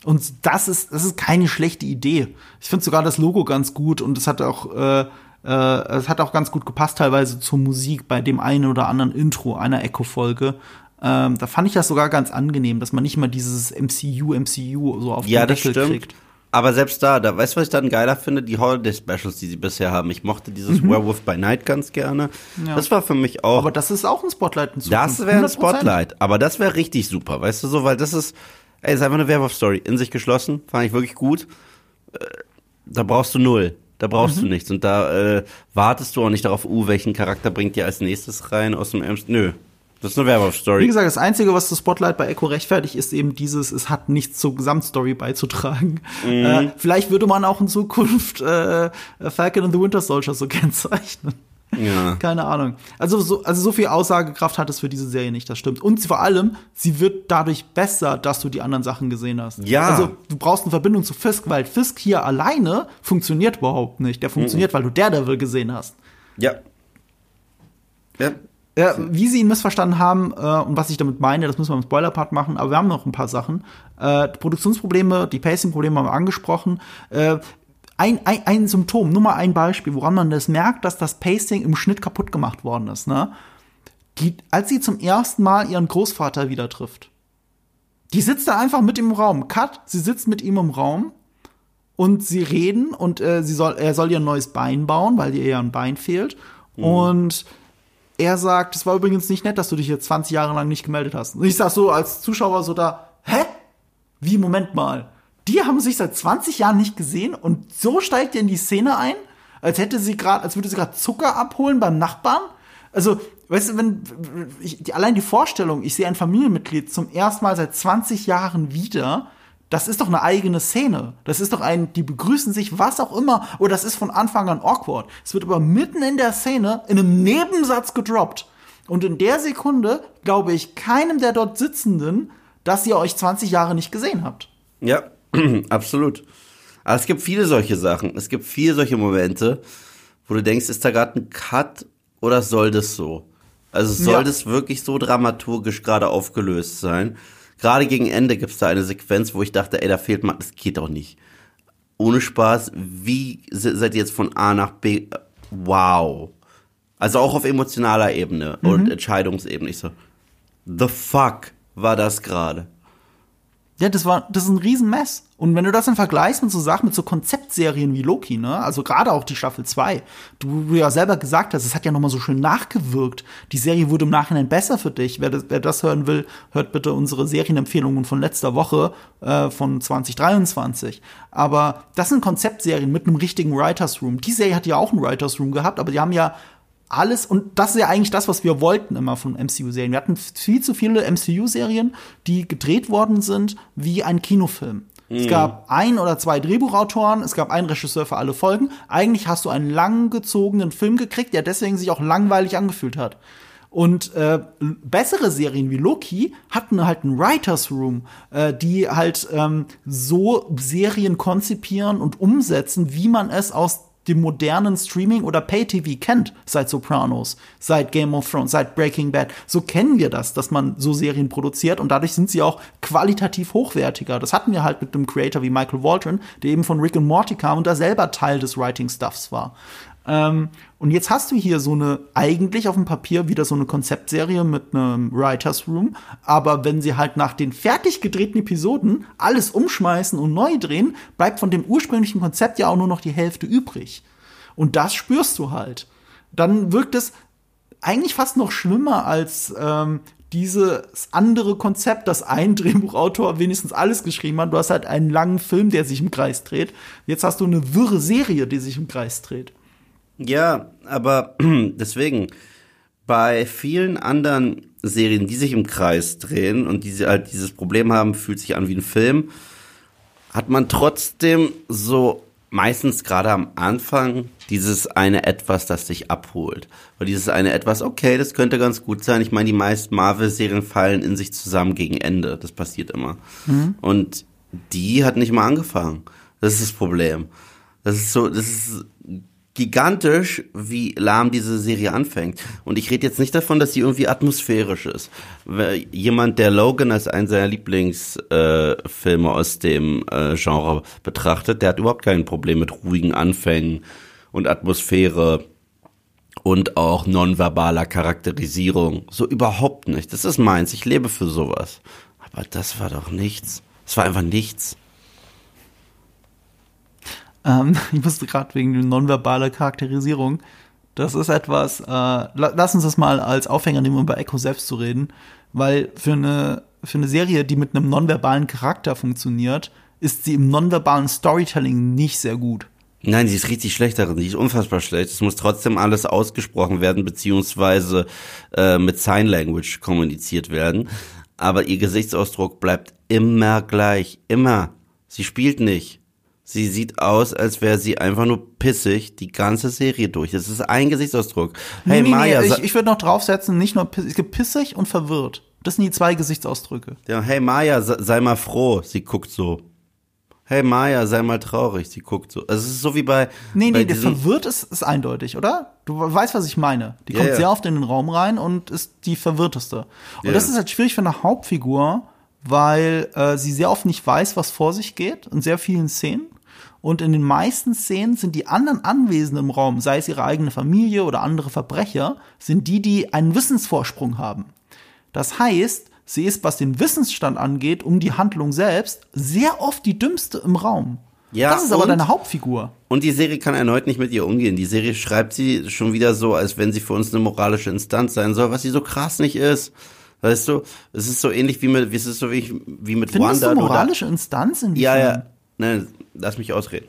Und das ist, das ist keine schlechte Idee. Ich finde sogar das Logo ganz gut und es hat auch, äh, äh, es hat auch ganz gut gepasst teilweise zur Musik bei dem einen oder anderen Intro einer Echo-Folge. Ähm, da fand ich das sogar ganz angenehm, dass man nicht mal dieses MCU, MCU so auf Ja, den das Deckel stimmt. kriegt. Aber selbst da, da, weißt du, was ich dann geiler finde? Die Holiday-Specials, die sie bisher haben. Ich mochte dieses Werewolf by Night ganz gerne. Mhm. Ja. Das war für mich auch. Aber das ist auch ein Spotlight in Das Zukunft. wäre ein 100%. Spotlight, aber das wäre richtig super, weißt du so, weil das ist, ey, ist einfach eine Werwolf-Story, in sich geschlossen, fand ich wirklich gut. Äh, Da brauchst du null, da brauchst Mhm. du nichts und da äh, wartest du auch nicht darauf, uh, welchen Charakter bringt dir als nächstes rein aus dem Ernst. Nö, das ist eine Wie Werwolf-Story. gesagt, das Einzige, was das Spotlight bei Echo rechtfertigt, ist eben dieses, es hat nichts zur Gesamtstory beizutragen. Mhm. Äh, vielleicht würde man auch in Zukunft äh, Falcon and the Winter Soldier so kennzeichnen. Ja. Keine Ahnung. Also so, also so viel Aussagekraft hat es für diese Serie nicht, das stimmt. Und vor allem, sie wird dadurch besser, dass du die anderen Sachen gesehen hast. Ja. Also du brauchst eine Verbindung zu Fisk, weil Fisk hier alleine funktioniert überhaupt nicht. Der funktioniert, weil du Daredevil gesehen hast. Ja. Ja. Ja, wie sie ihn missverstanden haben äh, und was ich damit meine, das müssen wir im Spoiler-Part machen, aber wir haben noch ein paar Sachen. Äh, Produktionsprobleme, die Pacing-Probleme haben wir angesprochen. Äh, ein, ein, ein Symptom, nur mal ein Beispiel, woran man das merkt, dass das Pacing im Schnitt kaputt gemacht worden ist. Ne? Die, als sie zum ersten Mal ihren Großvater wieder trifft. Die sitzt da einfach mit ihm im Raum. Cut, sie sitzt mit ihm im Raum und sie reden und äh, sie soll, er soll ihr ein neues Bein bauen, weil ihr ja ein Bein fehlt. Und er sagt, es war übrigens nicht nett, dass du dich jetzt 20 Jahre lang nicht gemeldet hast. Und ich sag so als Zuschauer so da, hä? Wie, Moment mal. Die haben sich seit 20 Jahren nicht gesehen und so steigt ihr in die Szene ein, als hätte sie gerade, als würde sie gerade Zucker abholen beim Nachbarn. Also, weißt du, wenn ich, die, allein die Vorstellung, ich sehe ein Familienmitglied zum ersten Mal seit 20 Jahren wieder, das ist doch eine eigene Szene. Das ist doch ein, die begrüßen sich, was auch immer, oder das ist von Anfang an awkward. Es wird aber mitten in der Szene in einem Nebensatz gedroppt. Und in der Sekunde glaube ich keinem der dort Sitzenden, dass ihr euch 20 Jahre nicht gesehen habt. Ja, absolut. Aber es gibt viele solche Sachen. Es gibt viele solche Momente, wo du denkst, ist da gerade ein Cut oder soll das so? Also soll Ja. das wirklich so dramaturgisch gerade aufgelöst sein? Gerade gegen Ende gibt es da eine Sequenz, wo ich dachte, ey, da fehlt mal, das geht doch nicht. Ohne Spaß, wie se- seid ihr jetzt von A nach B? Wow. Also auch auf emotionaler Ebene Mhm. und Entscheidungsebene. Ich so, the fuck war das gerade? Ja, das war, das ist ein Riesenmess. Und wenn du das dann vergleichst mit so Sachen, mit so Konzeptserien wie Loki, ne, also gerade auch die Staffel 2, du, du ja selber gesagt hast, es hat ja nochmal so schön nachgewirkt. Die Serie wurde im Nachhinein besser für dich. Wer das, wer das hören will, hört bitte unsere Serienempfehlungen von letzter Woche, äh, von 2023. Aber das sind Konzeptserien mit einem richtigen Writers Room. Die Serie hat ja auch einen Writers Room gehabt, aber die haben ja alles, und das ist ja eigentlich das, was wir wollten immer von MCU-Serien. Wir hatten viel zu viele MCU-Serien, die gedreht worden sind wie ein Kinofilm. Es gab ein oder zwei Drehbuchautoren, es gab einen Regisseur für alle Folgen. Eigentlich hast du einen langgezogenen Film gekriegt, der deswegen sich auch langweilig angefühlt hat. Und äh, bessere Serien wie Loki hatten halt einen Writers Room, äh, die halt ähm, so Serien konzipieren und umsetzen, wie man es aus dem modernen Streaming oder Pay-TV kennt, seit Sopranos, seit Game of Thrones, seit Breaking Bad. So kennen wir das, dass man so Serien produziert und dadurch sind sie auch qualitativ hochwertiger. Das hatten wir halt mit einem Creator wie Michael Waldron, der eben von Rick and Morty kam und da selber Teil des Writing-Stuffs war. Ähm, und jetzt hast du hier so eine, eigentlich auf dem Papier wieder so eine Konzeptserie mit einem Writers Room, aber wenn sie halt nach den fertig gedrehten Episoden alles umschmeißen und neu drehen, bleibt von dem ursprünglichen Konzept ja auch nur noch die Hälfte übrig. Und das spürst du halt. Dann wirkt es eigentlich fast noch schlimmer als ähm, dieses andere Konzept, dass ein Drehbuchautor wenigstens alles geschrieben hat. Du hast halt einen langen Film, der sich im Kreis dreht. Jetzt hast du eine wirre Serie, die sich im Kreis dreht. Ja, aber deswegen, bei vielen anderen Serien, die sich im Kreis drehen und die halt dieses Problem haben, fühlt sich an wie ein Film, hat man trotzdem so meistens gerade am Anfang dieses eine Etwas, das dich abholt. Oder dieses eine Etwas, okay, das könnte ganz gut sein. Ich meine, die meisten Marvel-Serien fallen in sich zusammen gegen Ende. Das passiert immer. Und die hat nicht mal angefangen. Das ist das Problem. Das ist so, das ist gigantisch, wie lahm diese Serie anfängt. Und ich rede jetzt nicht davon, dass sie irgendwie atmosphärisch ist. Jemand, der Logan als einen seiner Lieblingsfilme äh, aus dem äh, Genre betrachtet, der hat überhaupt kein Problem mit ruhigen Anfängen und Atmosphäre und auch nonverbaler Charakterisierung. So überhaupt nicht. Das ist meins. Ich lebe für sowas. Aber das war doch nichts. Es war einfach nichts. Ähm, ich musste gerade wegen der nonverbale Charakterisierung. Das ist etwas, äh, la lass uns das mal als Aufhänger nehmen, um über Echo selbst zu reden. Weil für eine, für eine Serie, die mit einem nonverbalen Charakter funktioniert, ist sie im nonverbalen Storytelling nicht sehr gut. Nein, sie ist richtig schlecht darin. Sie ist unfassbar schlecht. Es muss trotzdem alles ausgesprochen werden, beziehungsweise äh, mit Sign Language kommuniziert werden. Aber ihr Gesichtsausdruck bleibt immer gleich. Immer. Sie spielt nicht. Sie sieht aus, als wäre sie einfach nur pissig die ganze Serie durch. Das ist ein Gesichtsausdruck. Hey nee, Maya, nee, ich, ich würde noch draufsetzen, nicht nur piss- es gibt pissig und verwirrt. Das sind die zwei Gesichtsausdrücke. ja, hey Maya, se- sei mal froh. Sie guckt so. Hey Maya, sei mal traurig. Sie guckt so. Also es ist so wie bei. Nee, bei nee, der verwirrt ist, ist eindeutig, oder? Du weißt, was ich meine. Die kommt ja. sehr oft in den Raum rein und ist die verwirrteste. Und Ja. das ist halt schwierig für eine Hauptfigur, weil äh, sie sehr oft nicht weiß, was vor sich geht, in sehr vielen Szenen. Und in den meisten Szenen sind die anderen Anwesenden im Raum, sei es ihre eigene Familie oder andere Verbrecher, sind die, die einen Wissensvorsprung haben. Das heißt, sie ist, was den Wissensstand angeht, um die Handlung selbst, sehr oft die dümmste im Raum. Ja, das ist aber deine Hauptfigur. Und die Serie kann erneut nicht mit ihr umgehen. Die Serie schreibt sie schon wieder so, als wenn sie für uns eine moralische Instanz sein soll, was sie so krass nicht ist. Weißt du, es ist so ähnlich wie mit, wie es ist so wie, wie mit Findest Wanda. du nur da- moralische Instanz in Ja, ja. Nein, lass mich ausreden.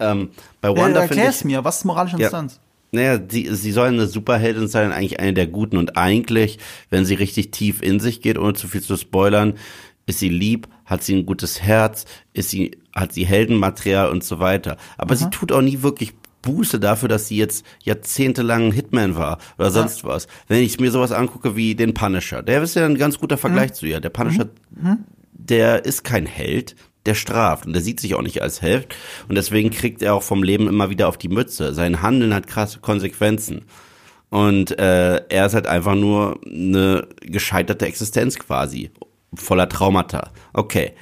Ähm, bei Ja, Wanda finde erklär's ich, mir, was ist moralische Ja. Instanz? naja, sie, sie soll eine Superheldin sein, eigentlich eine der Guten und eigentlich, wenn sie richtig tief in sich geht, ohne zu viel zu spoilern, ist sie lieb, hat sie ein gutes Herz, ist sie, hat sie Heldenmaterial und so weiter. Aber sie tut auch nie wirklich Buße dafür, dass sie jetzt jahrzehntelang ein Hitman war oder sonst was. Wenn ich mir sowas angucke wie den Punisher, der ist ja ein ganz guter Vergleich zu ihr. Der Punisher, der ist kein Held, der straft und der sieht sich auch nicht als Held und deswegen kriegt er auch vom Leben immer wieder auf die Mütze. Sein Handeln hat krasse Konsequenzen. Und äh, er ist halt einfach nur eine gescheiterte Existenz quasi, voller Traumata. Okay.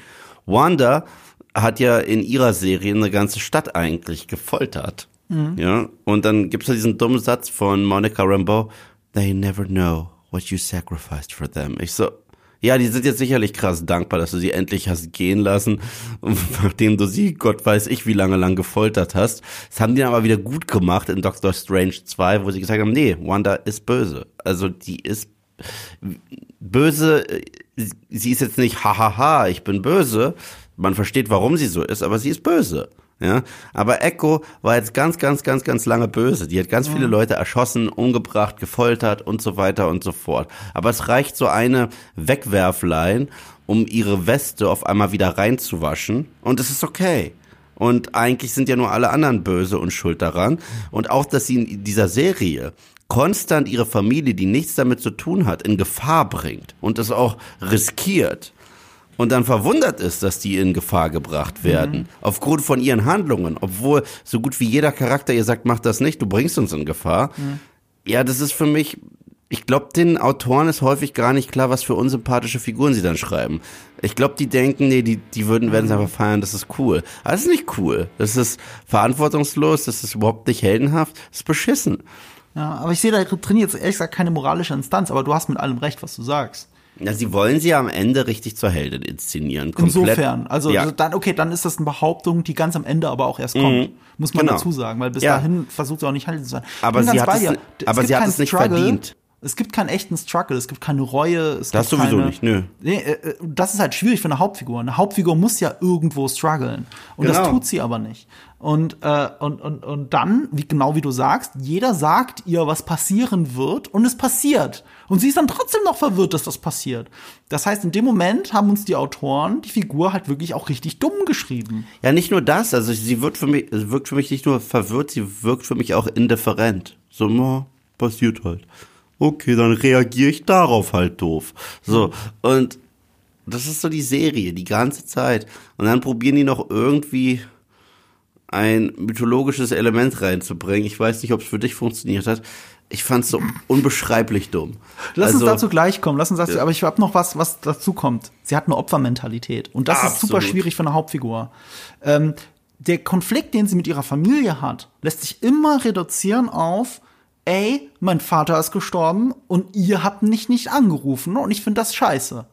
Wanda hat ja in ihrer Serie eine ganze Stadt eigentlich gefoltert. Mhm. Ja, und dann gibt's da diesen dummen Satz von Monica Rambeau, they never know what you sacrificed for them. Ich so, ja, die sind jetzt sicherlich krass dankbar, dass du sie endlich hast gehen lassen, nachdem du sie, Gott weiß ich, wie lange lang gefoltert hast. Das haben die aber wieder gut gemacht in Doctor Strange 2, wo sie gesagt haben, nee, Wanda ist böse. Also die ist böse, sie ist jetzt nicht hahaha, ich bin böse. Man versteht, warum sie so ist, aber sie ist böse. Ja, aber Echo war jetzt ganz, ganz, ganz, ganz lange böse. Die hat ganz viele Leute erschossen, umgebracht, gefoltert und so weiter und so fort. Aber es reicht so eine Wegwerflein, um ihre Weste auf einmal wieder reinzuwaschen und es ist okay. Und eigentlich sind ja nur alle anderen böse und schuld daran. Und auch, dass sie in dieser Serie konstant ihre Familie, die nichts damit zu tun hat, in Gefahr bringt und es auch riskiert und dann verwundert ist, dass die in Gefahr gebracht werden, mhm. aufgrund von ihren Handlungen, obwohl so gut wie jeder Charakter ihr sagt, mach das nicht, du bringst uns in Gefahr. Mhm. Ja, das ist für mich, ich glaube, den Autoren ist häufig gar nicht klar, was für unsympathische Figuren sie dann schreiben. Ich glaube, die denken, nee, die, die würden, werden es mhm. einfach feiern, das ist cool. Aber das ist nicht cool. Das ist verantwortungslos, das ist überhaupt nicht heldenhaft, das ist beschissen. Ja, aber ich sehe da drin jetzt ehrlich gesagt keine moralische Instanz, aber du hast mit allem recht, was du sagst. Ja, sie wollen sie am Ende richtig zur Heldin inszenieren. Komplett. Insofern, also, ja. also, dann, okay, dann ist das eine Behauptung, die ganz am Ende aber auch erst kommt. Mhm. Muss man genau. dazu sagen, weil bis ja. dahin versucht sie auch nicht Heldin zu sein. Aber sie hat es, aber sie hat es nicht Struggle. verdient. Es gibt keinen echten Struggle, es gibt keine Reue. Es das gibt sowieso keine, nicht, nö. Nee, äh, äh, das ist halt schwierig für eine Hauptfigur. Eine Hauptfigur muss ja irgendwo strugglen. Und genau. das tut sie aber nicht. Und, äh, und, und, und dann, wie genau wie du sagst, jeder sagt ihr, was passieren wird und es passiert. Und sie ist dann trotzdem noch verwirrt, dass das passiert. Das heißt, in dem Moment haben uns die Autoren die Figur halt wirklich auch richtig dumm geschrieben. Ja, nicht nur das, also sie wird für mich, wirkt für mich nicht nur verwirrt, sie wirkt für mich auch indifferent. So, passiert halt okay, dann reagiere ich darauf halt doof. So, und das ist so die Serie, die ganze Zeit. Und dann probieren die noch irgendwie ein mythologisches Element reinzubringen. Ich weiß nicht, ob es für dich funktioniert hat. Ich fand es so unbeschreiblich dumm. Lass also, uns dazu gleich kommen. Lass uns dazu, ja. aber ich habe noch was, was dazu kommt. Sie hat eine Opfermentalität und das Absolut. ist super schwierig für eine Hauptfigur. Ähm, der Konflikt, den sie mit ihrer Familie hat, lässt sich immer reduzieren auf ey, mein Vater ist gestorben und ihr habt mich nicht angerufen und ich finde das scheiße.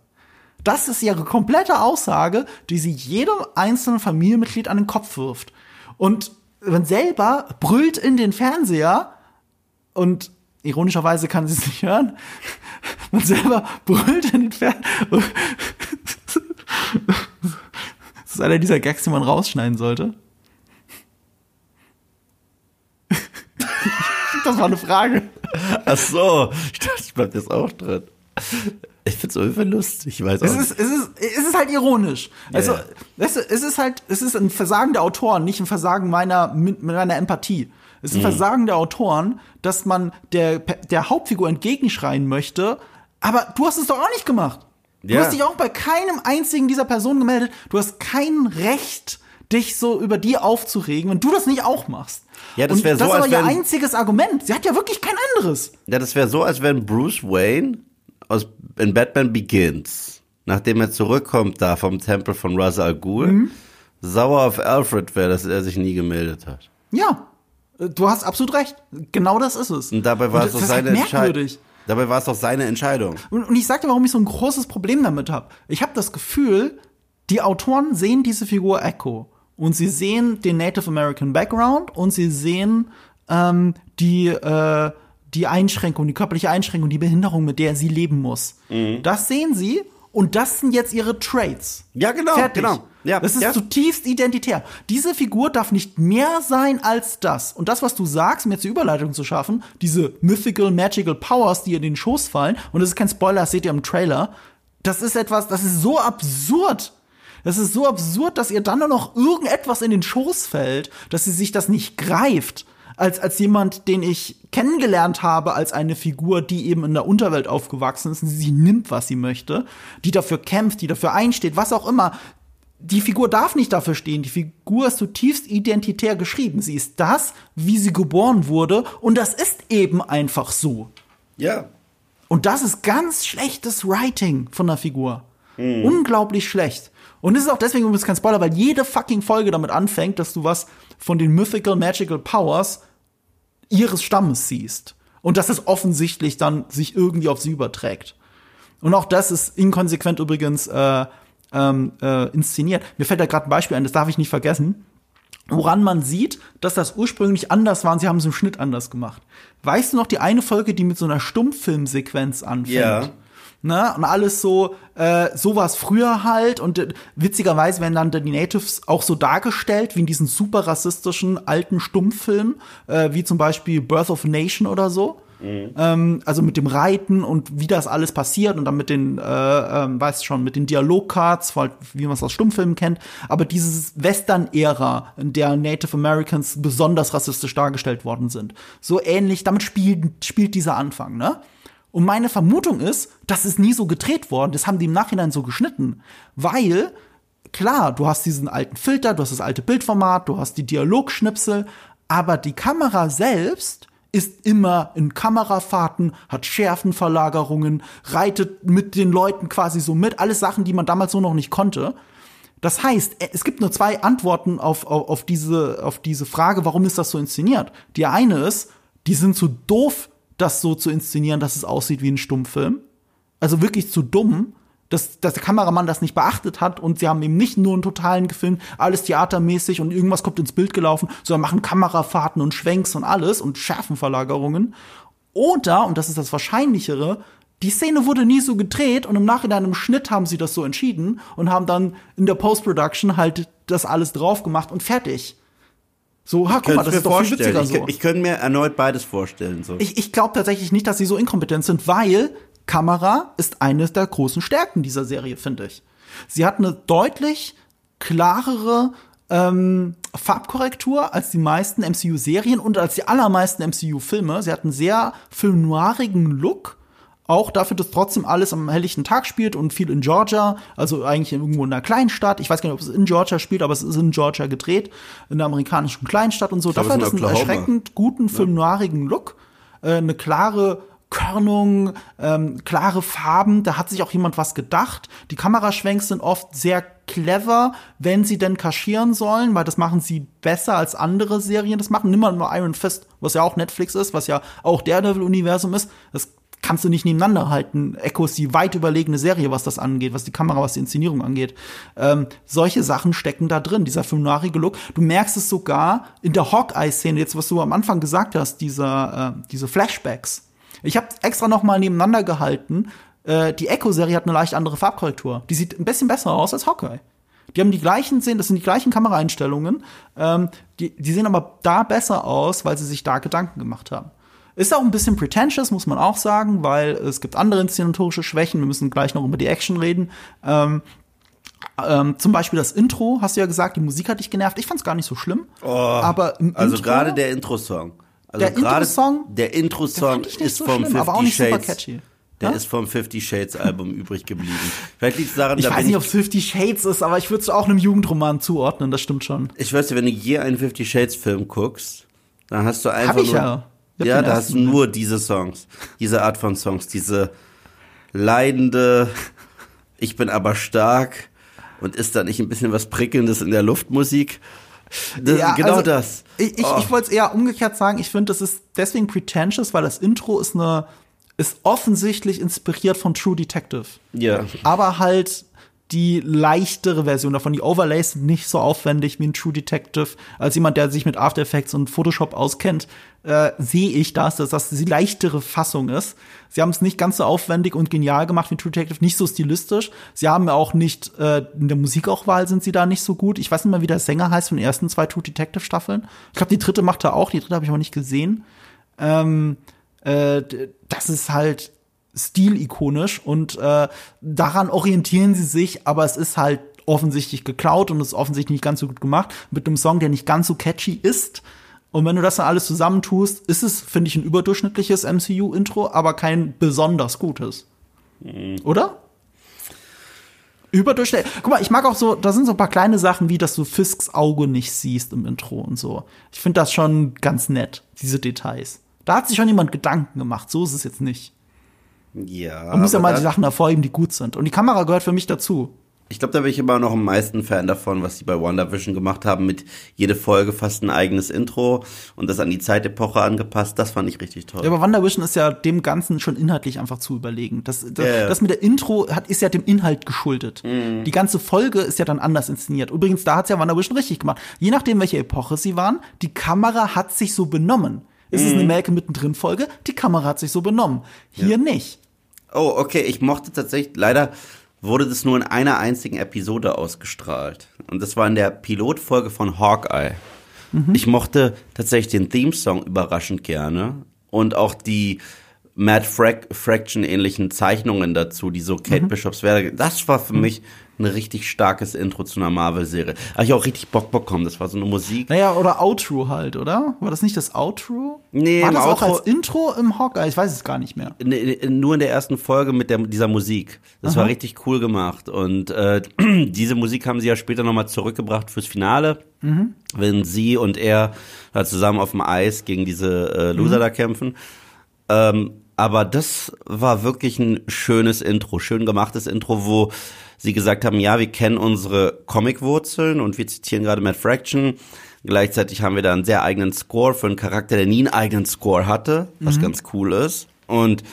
Das ist ihre komplette Aussage, die sie jedem einzelnen Familienmitglied an den Kopf wirft. Und man selber brüllt in den Fernseher und ironischerweise kann sie es nicht hören. Man selber brüllt in den Fernseher. Das ist einer dieser Gags, die man rausschneiden sollte. Das war eine Frage. Ach so, ich dachte, ich bleib jetzt auch drin. Ich find's irgendwie lustig, ich weiß auch es ist, es ist, es ist halt ironisch. Also, yeah. du, es ist halt, es ist ein Versagen der Autoren, nicht ein Versagen meiner, meiner Empathie. Es ist ein mhm. Versagen der Autoren, dass man der, der Hauptfigur entgegenschreien möchte, aber du hast es doch auch nicht gemacht. Du yeah. hast dich auch bei keinem einzigen dieser Personen gemeldet. Du hast kein Recht, dich so über die aufzuregen, wenn du das nicht auch machst. Ja, das wäre so, das ist aber ihr einziges Argument. Sie hat ja wirklich kein anderes. Ja, das wäre so, als wenn Bruce Wayne aus in Batman Begins, nachdem er zurückkommt da vom Tempel von Ra's al Ghul, mhm. sauer auf Alfred wäre, dass er sich nie gemeldet hat. Ja, du hast absolut recht. Genau das ist es. Und dabei war es doch seine Entscheidung. Dabei war es doch seine Entscheidung. Und, und ich sagte, warum ich so ein großes Problem damit habe. Ich habe das Gefühl, die Autoren sehen diese Figur Echo und sie sehen den Native American Background und sie sehen ähm, die äh, die Einschränkung, die körperliche Einschränkung, die Behinderung, mit der sie leben muss. Mhm. Das sehen sie und das sind jetzt ihre Traits. Ja, genau, Fertig. genau. Ja, das ist ja. zutiefst identitär. Diese Figur darf nicht mehr sein als das. Und das, was du sagst, um jetzt die Überleitung zu schaffen, diese mythical, magical Powers, die in den Schoß fallen, und das ist kein Spoiler, das seht ihr im Trailer, das ist etwas, das ist so absurd. Das ist so absurd, dass ihr dann nur noch irgendetwas in den Schoß fällt, dass sie sich das nicht greift. Als, als jemand, den ich kennengelernt habe, als eine Figur, die eben in der Unterwelt aufgewachsen ist und sie nimmt, was sie möchte, die dafür kämpft, die dafür einsteht, was auch immer. Die Figur darf nicht dafür stehen. Die Figur ist zutiefst identitär geschrieben. Sie ist das, wie sie geboren wurde. Und das ist eben einfach so. Ja. Und das ist ganz schlechtes Writing von der Figur. Mhm. Unglaublich schlecht. Und es ist auch deswegen übrigens kein Spoiler, weil jede fucking Folge damit anfängt, dass du was von den Mythical Magical Powers ihres Stammes siehst. Und dass es offensichtlich dann sich irgendwie auf sie überträgt. Und auch das ist inkonsequent übrigens äh, ähm, äh, inszeniert. Mir fällt da gerade ein Beispiel ein, das darf ich nicht vergessen woran man sieht, dass das ursprünglich anders war und sie haben es im Schnitt anders gemacht. Weißt du noch die eine Folge, die mit so einer Stummfilmsequenz anfängt? Ja. Ne? Und alles so, äh, sowas früher halt. Und äh, witzigerweise werden dann die Natives auch so dargestellt, wie in diesen super rassistischen alten Stummfilmen, äh, wie zum Beispiel Birth of a Nation oder so. Mhm. Ähm, also mit dem Reiten und wie das alles passiert und dann mit den, äh, äh, weißt schon, mit den Dialogcards, wie man es aus Stummfilmen kennt. Aber dieses Western-Ära, in der Native Americans besonders rassistisch dargestellt worden sind. So ähnlich, damit spielt, spielt dieser Anfang, ne? Und meine Vermutung ist, das ist nie so gedreht worden. Das haben die im Nachhinein so geschnitten. Weil, klar, du hast diesen alten Filter, du hast das alte Bildformat, du hast die Dialogschnipsel, aber die Kamera selbst ist immer in Kamerafahrten, hat Schärfenverlagerungen, reitet mit den Leuten quasi so mit. Alles Sachen, die man damals so noch nicht konnte. Das heißt, es gibt nur zwei Antworten auf, auf, auf, diese, auf diese Frage, warum ist das so inszeniert? Die eine ist, die sind zu doof, das so zu inszenieren, dass es aussieht wie ein Stummfilm. Also wirklich zu dumm dass, dass der Kameramann das nicht beachtet hat und sie haben eben nicht nur einen totalen gefilmt, alles theatermäßig und irgendwas kommt ins Bild gelaufen, sondern machen Kamerafahrten und Schwenks und alles und Schärfenverlagerungen. Oder, und das ist das Wahrscheinlichere, die Szene wurde nie so gedreht und im Nachhinein im Schnitt haben sie das so entschieden und haben dann in der Post-Production halt das alles drauf gemacht und fertig. So, ha, guck mal, das ist doch viel witziger so. Ich, ich könnte mir erneut beides vorstellen. So. Ich, ich glaube tatsächlich nicht, dass sie so inkompetent sind, weil Kamera ist eines der großen Stärken dieser Serie, finde ich. Sie hat eine deutlich klarere ähm, Farbkorrektur als die meisten MCU-Serien und als die allermeisten MCU-Filme. Sie hat einen sehr filmnoirigen Look. Auch dafür, dass trotzdem alles am helllichten Tag spielt und viel in Georgia, also eigentlich irgendwo in einer Kleinstadt. Ich weiß gar nicht, ob es in Georgia spielt, aber es ist in Georgia gedreht, in der amerikanischen Kleinstadt und so. Dafür hat es einen erschreckend guten filmnoirigen Look, äh, eine klare Körnung, ähm, klare Farben, da hat sich auch jemand was gedacht. Die Kameraschwenks sind oft sehr clever, wenn sie denn kaschieren sollen, weil das machen sie besser als andere Serien das machen. Nimm mal nur Iron Fist, was ja auch Netflix ist, was ja auch Daredevil-Universum ist. Das kannst du nicht nebeneinander halten. Echo ist die weit überlegene Serie, was das angeht, was die Kamera, was die Inszenierung angeht. Ähm, solche Sachen stecken da drin, dieser filmnarige Look. Du merkst es sogar in der Hawkeye-Szene, jetzt was du am Anfang gesagt hast, dieser, äh, diese Flashbacks ich habe extra noch mal nebeneinander gehalten. Äh, die Echo-Serie hat eine leicht andere Farbkorrektur. Die sieht ein bisschen besser aus als Hawkeye. Die haben die gleichen Szenen, das sind die gleichen Kameraeinstellungen. Ähm, die, die sehen aber da besser aus, weil sie sich da Gedanken gemacht haben. Ist auch ein bisschen pretentious, muss man auch sagen, weil es gibt andere inszenatorische Schwächen. Wir müssen gleich noch über die Action reden. Ähm, ähm, zum Beispiel das Intro, hast du ja gesagt, die Musik hat dich genervt. Ich fand's gar nicht so schlimm. Oh, aber also gerade der Intro-Song. Also der Intro-Song? Der Intro-Song ist so vom schlimm, 50 Shades. Der ja? ist vom Fifty Shades Album übrig geblieben. Vielleicht liegt es daran, ich da weiß nicht, ob es Fifty Shades ist, aber ich würde es auch einem Jugendroman zuordnen, das stimmt schon. Ich weiß, wenn du je einen Fifty Shades Film guckst, dann hast du einfach Hab ich nur, ja. Ja, da hast du nur diese Songs, diese Art von Songs, diese leidende, ich bin aber stark und ist da nicht ein bisschen was prickelndes in der Luftmusik? Das, ja, genau also, das. Ich, ich, oh. ich wollte es eher umgekehrt sagen. Ich finde, das ist deswegen pretentious, weil das Intro ist eine ist offensichtlich inspiriert von True Detective. Ja. Aber halt die leichtere Version davon. Die Overlays sind nicht so aufwendig wie ein True Detective. Als jemand, der sich mit After Effects und Photoshop auskennt, äh, sehe ich das, dass das die leichtere Fassung ist. Sie haben es nicht ganz so aufwendig und genial gemacht wie True Detective, nicht so stilistisch. Sie haben auch nicht, äh, in der Musikauswahl sind sie da nicht so gut. Ich weiß nicht mal, wie der Sänger heißt von den ersten zwei True Detective Staffeln. Ich glaube, die dritte macht er auch, die dritte habe ich aber nicht gesehen. Ähm, äh, das ist halt stilikonisch und äh, daran orientieren sie sich, aber es ist halt offensichtlich geklaut und es ist offensichtlich nicht ganz so gut gemacht mit einem Song, der nicht ganz so catchy ist. Und wenn du das dann alles zusammentust, ist es, finde ich, ein überdurchschnittliches MCU-Intro, aber kein besonders gutes. Mhm. Oder? Überdurchschnittlich. Guck mal, ich mag auch so, da sind so ein paar kleine Sachen, wie dass du Fisks Auge nicht siehst im Intro und so. Ich finde das schon ganz nett, diese Details. Da hat sich schon jemand Gedanken gemacht, so ist es jetzt nicht. Ja. Man muss ja mal die Sachen hervorheben, die gut sind. Und die Kamera gehört für mich dazu. Ich glaube, da bin ich immer noch am meisten Fan davon, was die bei WandaVision gemacht haben, mit jede Folge fast ein eigenes Intro und das an die Zeitepoche angepasst. Das fand ich richtig toll. Ja, aber WandaVision ist ja dem Ganzen schon inhaltlich einfach zu überlegen. Das, das, Ja, ja. das mit der Intro hat, ist ja dem Inhalt geschuldet. Mhm. Die ganze Folge ist ja dann anders inszeniert. Übrigens, da hat's ja WandaVision richtig gemacht. Je nachdem, welche Epoche sie waren, die Kamera hat sich so benommen. Ist Mhm. es eine Melke mittendrin Folge? Die Kamera hat sich so benommen. Hier nicht. Oh, okay, ich mochte tatsächlich, leider wurde das nur in einer einzigen Episode ausgestrahlt. Und das war in der Pilotfolge von Hawkeye. Ich mochte tatsächlich den Theme-Song überraschend gerne. Und auch die Matt Frac Fraction-ähnlichen Zeichnungen dazu, die so Kate Bishops Werder. Das war für mich ein richtig starkes Intro zu einer Marvel-Serie. Habe ich auch richtig Bock bekommen. Das war so eine Musik. Naja, oder Outro halt, oder? War das nicht das Outro? Nee, War das auch Outro- als Intro im Hawkeye? Ich weiß es gar nicht mehr. Nee, nur in der ersten Folge mit der, dieser Musik. Das war richtig cool gemacht. Und äh, diese Musik haben sie ja später nochmal zurückgebracht fürs Finale, wenn sie und er da zusammen auf dem Eis gegen diese äh, Loser da kämpfen. Ähm, aber das war wirklich ein schönes Intro, schön gemachtes Intro, wo sie gesagt haben, ja, wir kennen unsere Comic-Wurzeln und wir zitieren gerade Matt Fraction. Gleichzeitig haben wir da einen sehr eigenen Score für einen Charakter, der nie einen eigenen Score hatte, was ganz cool ist. Und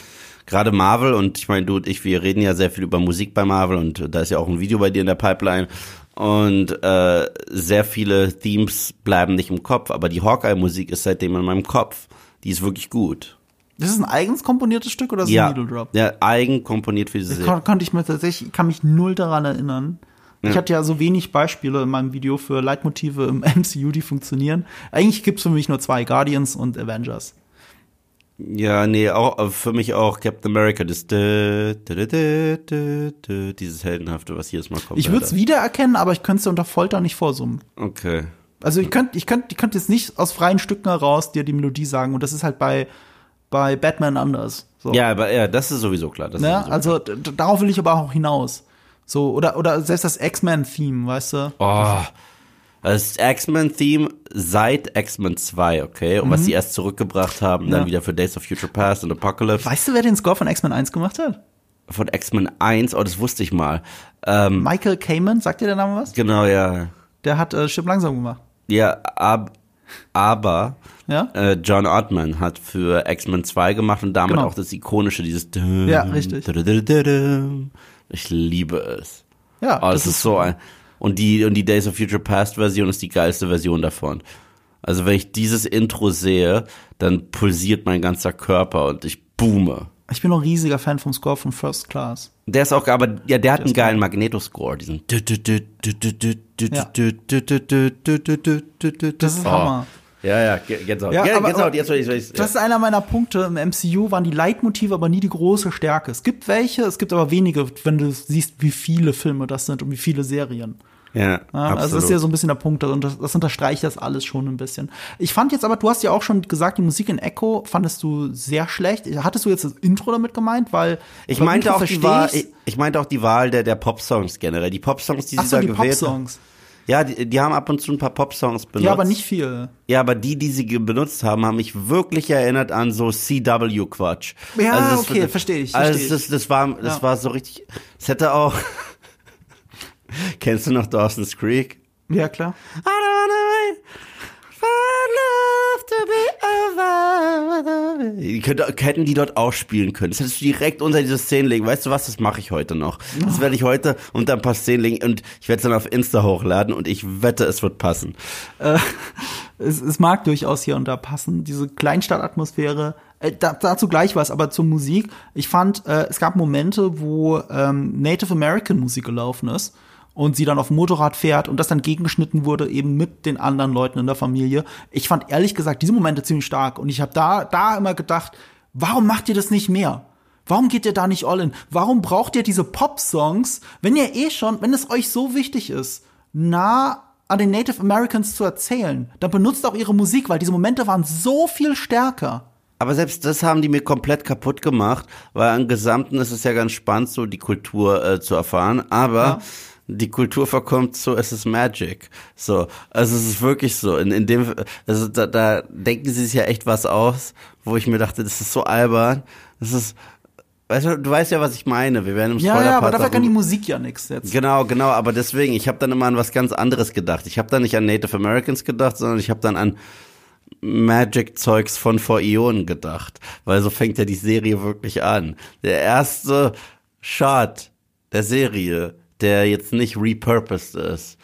gerade Marvel und ich meine, du und ich, wir reden ja sehr viel über Musik bei Marvel und da ist ja auch ein Video bei dir in der Pipeline. Und äh, sehr viele Themes bleiben nicht im Kopf, aber die Hawkeye-Musik ist seitdem in meinem Kopf. Die ist wirklich gut. Das ist ein eigens komponiertes Stück oder ist es Ja, ein Needle Drop? ja, eigen komponiert für diese Das Serie. kon konnte ich mir tatsächlich, ich kann mich null daran erinnern. Ich hatte ja so wenig Beispiele in meinem Video für Leitmotive im MCU, die funktionieren. Eigentlich gibt's für mich nur zwei, Guardians und Avengers. Ja, nee, auch für mich auch Captain America, das dö, dö, dö, dieses heldenhafte, was jedes Mal kommt. Ich würde es wiedererkennen, aber ich könnte es unter Folter nicht vorsummen. Okay. Also ich könnte, ich könnte, ich könnte jetzt nicht aus freien Stücken heraus dir die Melodie sagen und das ist halt bei bei Batman anders. So. Ja, aber ja, das ist sowieso klar. Das ist Ne? sowieso Also d- darauf will ich aber auch hinaus. So oder oder selbst das X-Men-Theme, weißt du? Oh, das X-Men-Theme seit X-Men 2, okay? Und was sie erst zurückgebracht haben, dann Ja. wieder für Days of Future Past und Apocalypse. Weißt du, wer den Score von X-Men 1 gemacht hat? Von X-Men 1, oh, das wusste ich mal. Ähm, Michael Kamen, sagt dir der Name was? genau, ja. Der hat äh, Stirb langsam gemacht. Ja, ab, aber Ja? äh, John Ottman hat für X-Men 2 gemacht und damit Genau. auch das ikonische, dieses Ja, richtig. Ich liebe es. Ja, Oh, das, ist so ein. Und die, und die Days of Future Past Version ist die geilste Version davon. Also wenn ich dieses Intro sehe, dann pulsiert mein ganzer Körper und ich boome. Ich bin noch ein riesiger Fan vom Score von First Class. Der ist auch, aber ja, der hat einen geilen Magneto-Score, diesen. Das ist Hammer. Ja, ja, Gänsehaut. Ja, Ge- aber- Gänsehaut, jetzt ich, ich, Das ist einer meiner Punkte im MCU, waren die Leitmotive aber nie die große Stärke. Es gibt welche, es gibt aber wenige, wenn du siehst, wie viele Filme das sind und wie viele Serien. ja, Ja, also das ist ja so ein bisschen der Punkt, und das, das unterstreicht das alles schon ein bisschen. Ich fand jetzt aber, du hast ja auch schon gesagt, die Musik in Echo fandest du sehr schlecht. Hattest du jetzt das Intro damit gemeint? Weil ich meinte auch die Wahl, ich, ich meinte auch die Wahl der, der Pop-Songs generell. Die Pop-Songs, die Ach sie so, da die gewählt haben. Ja, die, die haben ab und zu ein paar Pop-Songs benutzt. Ja, aber nicht viel. Ja, aber die, die sie benutzt haben, haben mich wirklich erinnert an so CW-Quatsch. Ja, das- okay, verstehe ich, Also verstehe das, das war, das Ja. war so richtig. Es hätte auch. Kennst du noch Dawson's Creek? Ja, klar. I don't wanna Die könnte, hätten die dort auch spielen können. Das hättest du direkt unter diese Szenen legen. Weißt du was? Das mache ich heute noch. Das werde ich heute unter ein paar Szenen legen und ich werde es dann auf Insta hochladen und ich wette, es wird passen. Äh, es, es mag durchaus hier und da passen. Diese Kleinstadtatmosphäre, äh, da, dazu gleich was, aber zur Musik. Ich fand, äh, es gab Momente, wo ähm, Native American Musik gelaufen ist und sie dann auf dem Motorrad fährt und das dann gegengeschnitten wurde eben mit den anderen Leuten in der Familie. Ich fand ehrlich gesagt diese Momente ziemlich stark und ich habe da da immer gedacht, warum macht ihr das nicht mehr? Warum geht ihr da nicht all in? Warum braucht ihr diese Pop-Songs, wenn ihr eh schon, wenn es euch so wichtig ist, nah an den Native Americans zu erzählen, dann benutzt auch ihre Musik, weil diese Momente waren so viel stärker. Aber selbst das haben die mir komplett kaputt gemacht, weil im Gesamten ist es ja ganz spannend, so die Kultur äh, zu erfahren. Aber Ja. Die Kultur verkommt so, es ist Magic. So, also es ist wirklich so. In, in dem, also da, da denken sie sich ja echt was aus, wo ich mir dachte, das ist so albern. Das ist Weißt du, du weißt ja, was ich meine. Wir werden im Ja, Spoiler ja, aber dafür kann die Musik ja nichts jetzt. Genau, genau, aber deswegen, ich habe dann immer an was ganz anderes gedacht. Ich habe dann nicht an Native Americans gedacht, sondern ich habe dann an Magic-Zeugs von vor Ionen gedacht. Weil so fängt ja die Serie wirklich an. Der erste Shot der Serie, der jetzt nicht repurposed ist,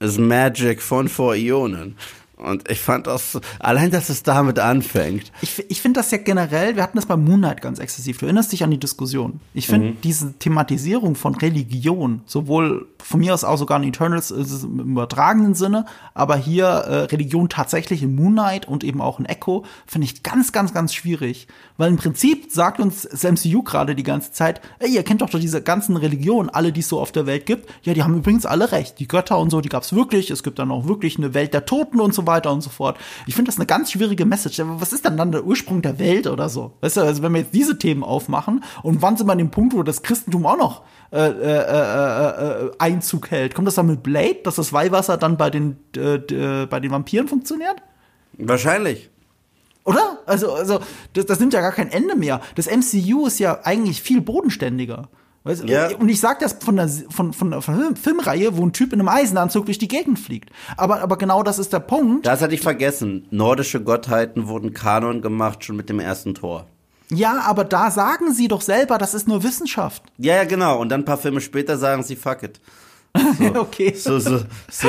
ist Magic von vor Ionen. Und ich fand das, allein, dass es damit anfängt. Ich, ich finde das ja generell, wir hatten das bei Moon Knight ganz exzessiv. Du erinnerst dich an die Diskussion. Ich finde diese Thematisierung von Religion, sowohl von mir aus auch sogar in Eternals es im übertragenen Sinne, aber hier äh, Religion tatsächlich in Moon Knight und eben auch in Echo, finde ich ganz, ganz, ganz schwierig. Weil im Prinzip sagt uns das MCU gerade die ganze Zeit, ey, ihr kennt doch diese ganzen Religionen, alle, die es so auf der Welt gibt. Ja, die haben übrigens alle recht. Die Götter und so, die gab's wirklich. Es gibt dann auch wirklich eine Welt der Toten und so weiter und so fort. Ich finde das eine ganz schwierige Message. Aber was ist dann dann der Ursprung der Welt oder so? Weißt du, also wenn wir jetzt diese Themen aufmachen und wann sind wir an dem Punkt, wo das Christentum auch noch äh, äh, äh, äh, Einzug hält? Kommt das dann mit Blade, dass das Weihwasser dann bei den, äh, äh, bei den Vampiren funktioniert? Wahrscheinlich. Oder? Also, also das, das nimmt ja gar kein Ende mehr. Das MCU ist ja eigentlich viel bodenständiger. Weißt? Ja. Und ich sag das von der, von, von der Film- Filmreihe, wo ein Typ in einem Eisenanzug durch die Gegend fliegt. Aber, aber genau das ist der Punkt. Das hatte ich vergessen. Nordische Gottheiten wurden Kanon gemacht schon mit dem ersten Tor. Ja, aber da sagen sie doch selber, das ist nur Wissenschaft. Ja, ja, genau. Und dann ein paar Filme später sagen sie fuck it. okay. So, so, so.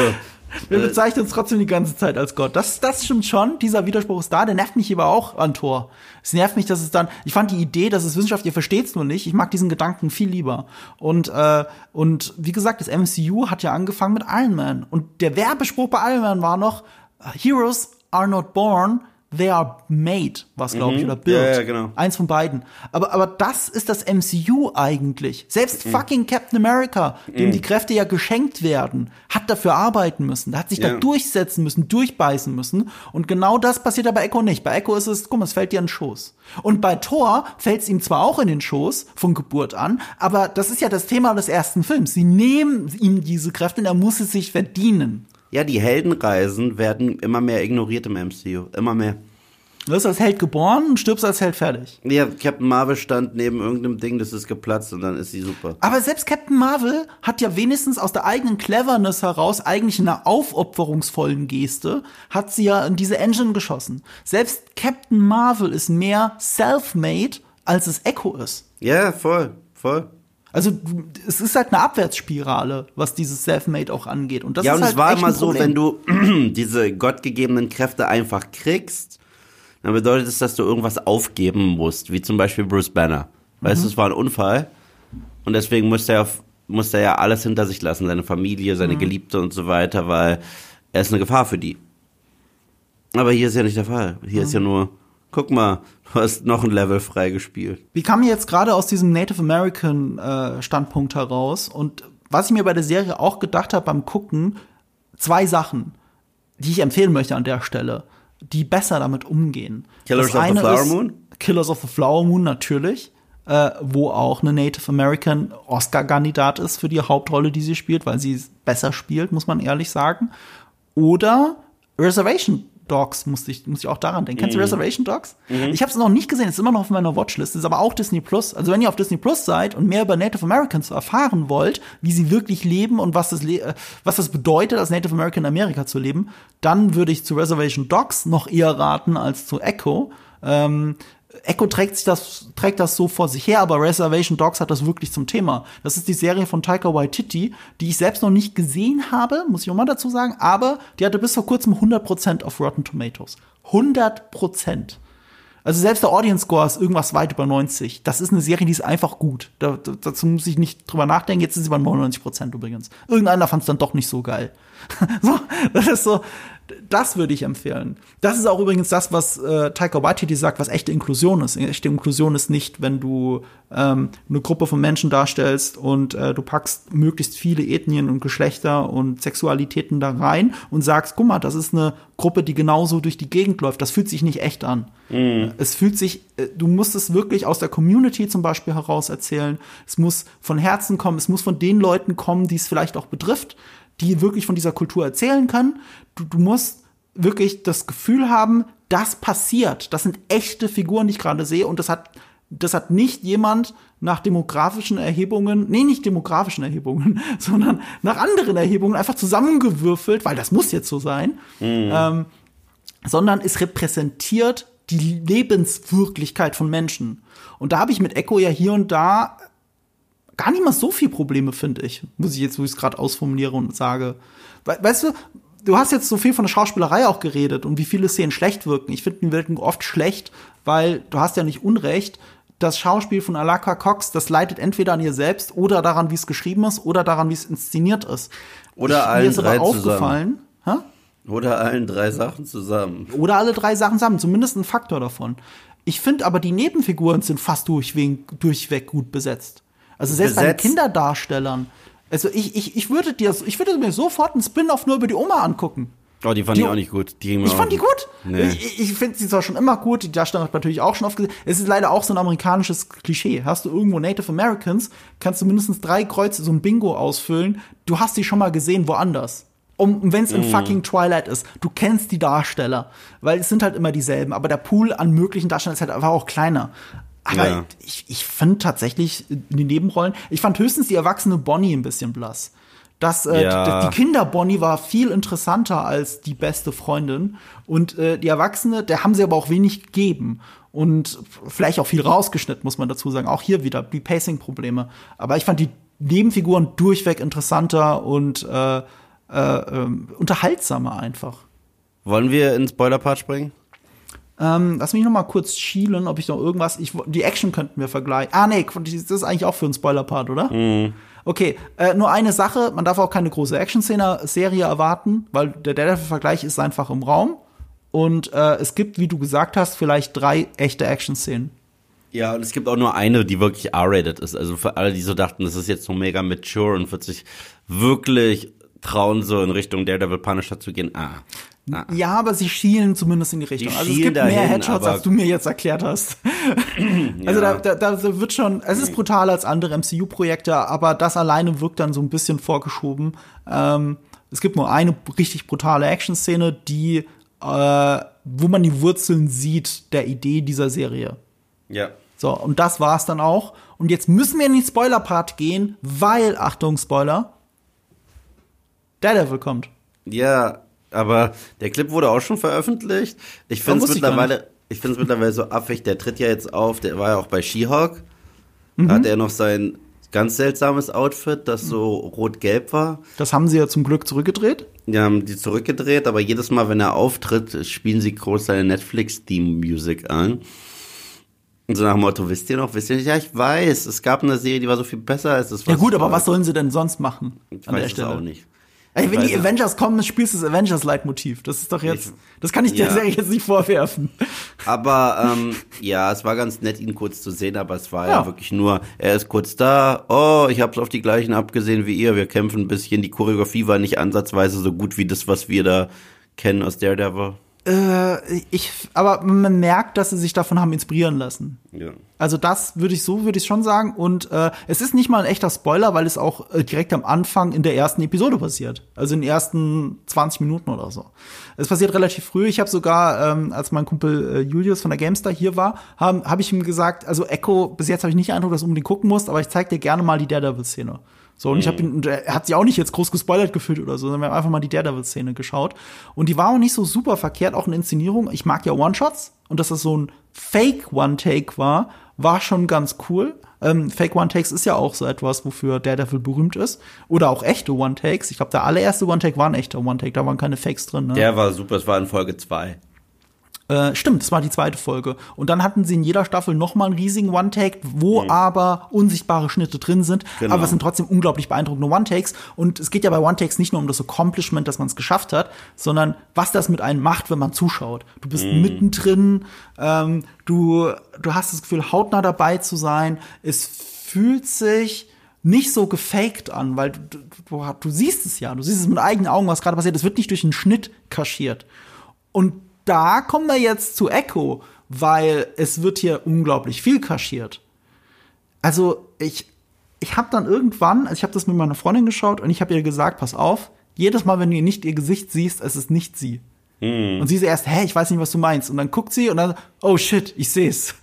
Wir bezeichnen uns trotzdem die ganze Zeit als Gott. Das, das stimmt schon. Dieser Widerspruch ist da. Der nervt mich aber auch an Tor. Es nervt mich, dass es dann. Ich fand die Idee, dass es Wissenschaft, ihr versteht's nur nicht. Ich mag diesen Gedanken viel lieber. Und äh, und wie gesagt, das MCU hat ja angefangen mit Iron Man. Und der Werbespruch bei Iron Man war noch: Heroes are not born. They are made, was glaube ich, oder built. Ja, ja, genau. Eins von beiden. Aber, aber das ist das MCU eigentlich. Selbst Mhm. fucking Captain America, dem die Kräfte ja geschenkt werden, hat dafür arbeiten müssen. Der hat sich Ja. da durchsetzen müssen, durchbeißen müssen. Und genau das passiert ja bei Echo nicht. Bei Echo ist es, guck mal, es fällt dir in den Schoß. Und bei Thor fällt es ihm zwar auch in den Schoß von Geburt an, aber das ist ja das Thema des ersten Films. Sie nehmen ihm diese Kräfte und er muss es sich verdienen. Ja, die Heldenreisen werden immer mehr ignoriert im MCU. Immer mehr. Du wirst als Held geboren und stirbst als Held fertig. Ja, Captain Marvel stand neben irgendeinem Ding, das ist geplatzt und dann ist sie super. Aber selbst Captain Marvel hat ja wenigstens aus der eigenen Cleverness heraus, eigentlich in einer aufopferungsvollen Geste, hat sie ja in diese Engine geschossen. Selbst Captain Marvel ist mehr self-made, als es Echo ist. Ja, voll, voll. Also du- es ist halt eine Abwärtsspirale, was dieses Self-Made auch angeht. Und das ja, ist und halt es war immer so, wenn du diese gottgegebenen Kräfte einfach kriegst, dann bedeutet es, dass du irgendwas aufgeben musst, wie zum Beispiel Bruce Banner. Weißt du, Mhm. es war ein Unfall und deswegen musste er, musste er ja alles hinter sich lassen, seine Familie, seine Mhm. Geliebte und so weiter, weil er ist eine Gefahr für die. Aber hier ist ja nicht der Fall. Hier Mhm. ist ja nur, guck mal, du hast noch ein Level freigespielt. Wir kamen jetzt gerade aus diesem Native American äh, Standpunkt heraus und was ich mir bei der Serie auch gedacht habe beim Gucken, zwei Sachen, die ich empfehlen möchte an der Stelle, die besser damit umgehen. Killers Das of the Flower Moon? Killers of the Flower Moon natürlich, äh, wo auch eine Native American Oscar-Kandidat ist für die Hauptrolle, die sie spielt, weil sie es besser spielt, muss man ehrlich sagen. Oder Reservation Dogs, musste ich, muss ich auch daran denken. Kennst Mhm. du Reservation Dogs? Ich habe es noch nicht gesehen, es ist immer noch auf meiner Watchlist, ist aber auch Disney Plus. Also wenn ihr auf Disney Plus seid und mehr über Native Americans erfahren wollt, wie sie wirklich leben und was das, äh, was das bedeutet, als Native American in Amerika zu leben, dann würde ich zu Reservation Dogs noch eher raten als zu Echo. Ähm, Echo trägt sich das, trägt das so vor sich her, aber Reservation Dogs hat das wirklich zum Thema. Das ist die Serie von Taika Waititi, die ich selbst noch nicht gesehen habe, muss ich auch mal dazu sagen, aber die hatte bis vor kurzem 100% auf Rotten Tomatoes. 100%. Also selbst der Audience Score ist irgendwas weit über 90. Das ist eine Serie, die ist einfach gut. Da, da, dazu muss ich nicht drüber nachdenken. Jetzt ist sie bei 99 Prozent übrigens. Irgendeiner fand es dann doch nicht so geil. so, das ist so, das würde ich empfehlen. Das ist auch übrigens das, was äh, Taika Waititi sagt, was echte Inklusion ist. Echte Inklusion ist nicht, wenn du ähm, eine Gruppe von Menschen darstellst und äh, du packst möglichst viele Ethnien und Geschlechter und Sexualitäten da rein und sagst, guck mal, das ist eine Gruppe, die genauso durch die Gegend läuft. Das fühlt sich nicht echt an. Es fühlt sich, äh, du musst es wirklich aus der Community zum Beispiel heraus erzählen. Es muss von Herzen kommen. Es muss von den Leuten kommen, die es vielleicht auch betrifft, die wirklich von dieser Kultur erzählen können. Du, du musst wirklich das Gefühl haben, das passiert. Das sind echte Figuren, die ich gerade sehe. Und das hat Das hat nicht jemand nach demografischen Erhebungen, nee, nicht demografischen Erhebungen, sondern nach anderen Erhebungen einfach zusammengewürfelt, weil das muss jetzt so sein, ähm, sondern es repräsentiert die Lebenswirklichkeit von Menschen. Und da habe ich mit Echo ja hier und da gar nicht mal so viel Probleme, finde ich. Muss ich jetzt, wo ich es gerade ausformuliere und sage. We weißt du, du hast jetzt so viel von der Schauspielerei auch geredet und wie viele Szenen schlecht wirken. Ich finde, die wirken oft schlecht, weil du hast ja nicht Unrecht. Das Schauspiel von Alaka Cox, das leidet entweder an ihr selbst oder daran, wie es geschrieben ist, oder daran, wie es inszeniert ist. Oder ich, allen mir ist aber aufgefallen, hä? Oder allen drei Sachen zusammen. Oder alle drei Sachen zusammen, zumindest ein Faktor davon. Ich finde aber, die Nebenfiguren sind fast durchweg, durchweg gut besetzt. Also selbst bei den Besetzt? Kinderdarstellern. Also ich, ich, ich würde dir, ich würde mir sofort einen Spin-off nur über die Oma angucken. Oh, die fand Die- ich auch nicht gut. Die Ich fand die gut. Nee. Ich, ich finde sie zwar schon immer gut, die Darsteller hat natürlich auch schon oft gesehen. Es ist leider auch so ein amerikanisches Klischee. Hast du irgendwo Native Americans, kannst du mindestens drei Kreuze, so ein Bingo ausfüllen. Du hast sie schon mal gesehen woanders. Um, wenn es in fucking Twilight ist, du kennst die Darsteller, weil es sind halt immer dieselben, aber der Pool an möglichen Darstellern ist halt einfach auch kleiner. Aber Ja. ich, ich finde tatsächlich in die Nebenrollen, ich fand höchstens die erwachsene Bonnie ein bisschen blass. Das, äh, Ja. die, die Kinder Bonnie war viel interessanter als die beste Freundin und äh, die Erwachsene, der haben sie aber auch wenig gegeben und vielleicht auch viel rausgeschnitten, muss man dazu sagen. Auch hier wieder die Pacing-Probleme. Aber ich fand die Nebenfiguren durchweg interessanter und äh, äh, ähm, unterhaltsamer einfach. Wollen wir in Spoiler-Part springen? Ähm, lass mich noch mal kurz schielen, ob ich noch irgendwas. Ich, die Action könnten wir vergleichen. Ah, nee, das ist eigentlich auch für einen Spoiler-Part, oder? Okay, äh, nur eine Sache, man darf auch keine große Action-Serie erwarten, weil der Daredevil-Vergleich ist einfach im Raum. Und äh, es gibt, wie du gesagt hast, vielleicht drei echte Action-Szenen. Ja, und es gibt auch nur eine, die wirklich R-rated ist. Also für alle, die so dachten, das ist jetzt so mega mature und wird sich wirklich trauen, so in Richtung Daredevil Punisher zu gehen. Ah. ah. Ja, aber sie schielen zumindest in die Richtung. Die also es gibt mehr dahin, Headshots, aber- als du mir jetzt erklärt hast. Also da, da, da wird schon, es ist brutaler als andere MCU-Projekte, aber das alleine wirkt dann so ein bisschen vorgeschoben. Ähm, es gibt nur eine richtig brutale Action-Szene, die, äh, wo man die Wurzeln sieht der Idee dieser Serie. Ja. So, und das war's dann auch. Und jetzt müssen wir in den Spoiler-Part gehen, weil, Achtung, Spoiler, Daredevil kommt. Ja, aber der Clip wurde auch schon veröffentlicht. Ich finde es gar mittlerweile, ich finde es mittlerweile so affig. Der tritt ja jetzt auf. Der war ja auch bei She-Hulk. Da hat er noch sein ganz seltsames Outfit, das so rot-gelb war. Das haben sie ja zum Glück zurückgedreht. Die haben die zurückgedreht, aber jedes Mal, wenn er auftritt, spielen sie groß seine Netflix-Theme-Music an. Und so nach dem Motto, wisst ihr noch, wisst ihr nicht? Ja, ich weiß, es gab eine Serie, die war so viel besser als das, Ja gut, aber was sollen sie denn sonst machen Ich an weiß der es Stelle? auch nicht. Ey, wenn die Avengers kommen, spielst du das Avengers-Leitmotiv. Das ist doch jetzt, das kann ich der ja. Serie jetzt nicht vorwerfen. Aber ähm, ja, es war ganz nett, ihn kurz zu sehen, aber es war ja, Ja. wirklich nur, er ist kurz da, oh, ich hab's auf die gleichen abgesehen wie ihr, wir kämpfen ein bisschen, die Choreografie war nicht ansatzweise so gut wie das, was wir da kennen aus Daredevil. Äh, ich, aber man merkt, dass sie sich davon haben inspirieren lassen. Ja. Also das würde ich so würde ich schon sagen und äh, es ist nicht mal ein echter Spoiler, weil es auch äh, direkt am Anfang in der ersten Episode passiert, also in den ersten 20 Minuten oder so. Es passiert relativ früh. Ich habe sogar, ähm, als mein Kumpel äh, Julius von der Gamestar hier war, habe hab ich ihm gesagt, also Echo, bis jetzt habe ich nicht den Eindruck, dass du unbedingt gucken musst, aber ich zeig dir gerne mal die Daredevil-Szene. So, und ich habe ihn, er hat sich auch nicht jetzt groß gespoilert gefühlt oder so, sondern wir haben einfach mal die Daredevil-Szene geschaut. Und die war auch nicht so super verkehrt, auch in Inszenierung. Ich mag ja One-Shots und dass das so ein Fake-One-Take war, war schon ganz cool. Ähm, Fake One-Takes ist ja auch so etwas, wofür Daredevil berühmt ist. Oder auch echte One-Takes. Ich glaube, der allererste One-Take war ein echter One-Take, da waren keine Fakes drin. Ne? Der war super, es war in Folge 2. Äh, stimmt, das war die zweite Folge. Und dann hatten sie in jeder Staffel noch mal einen riesigen One-Take, wo aber unsichtbare Schnitte drin sind. Genau. Aber es sind trotzdem unglaublich beeindruckende One-Takes. Und es geht ja bei One-Takes nicht nur um das Accomplishment, dass man es geschafft hat, sondern was das mit einem macht, wenn man zuschaut. Du bist mittendrin, ähm, du, du hast das Gefühl, hautnah dabei zu sein. Es fühlt sich nicht so gefaked an, weil du, du, du, du siehst es ja, du siehst es mit eigenen Augen, was gerade passiert. Es wird nicht durch einen Schnitt kaschiert. Und da kommen wir jetzt zu Echo, weil es wird hier unglaublich viel kaschiert. Also ich, ich habe dann irgendwann, also ich habe das mit meiner Freundin geschaut und ich habe ihr gesagt, pass auf, jedes Mal, wenn du nicht ihr Gesicht siehst, es ist nicht sie. Und sie so erst, hä, ich weiß nicht, was du meinst. Und dann guckt sie und dann, oh shit, ich seh's.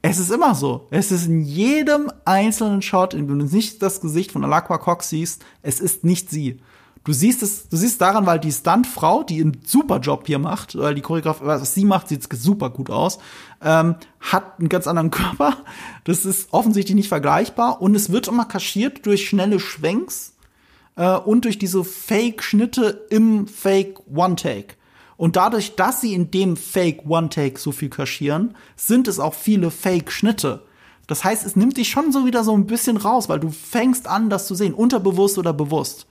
Es ist immer so. Es ist in jedem einzelnen Shot, in dem du nicht das Gesicht von Alakwa Cox siehst, es ist nicht sie. Du siehst es, du siehst daran, weil die Stuntfrau, die einen super Job hier macht, weil die Choreografie, was sie macht, sieht super gut aus, ähm, hat einen ganz anderen Körper. Das ist offensichtlich nicht vergleichbar und es wird immer kaschiert durch schnelle Schwenks äh, und durch diese Fake-Schnitte im Fake One-Take. Und dadurch, dass sie in dem Fake One-Take so viel kaschieren, sind es auch viele Fake-Schnitte. Das heißt, es nimmt dich schon so wieder so ein bisschen raus, weil du fängst an, das zu sehen, unterbewusst oder bewusst.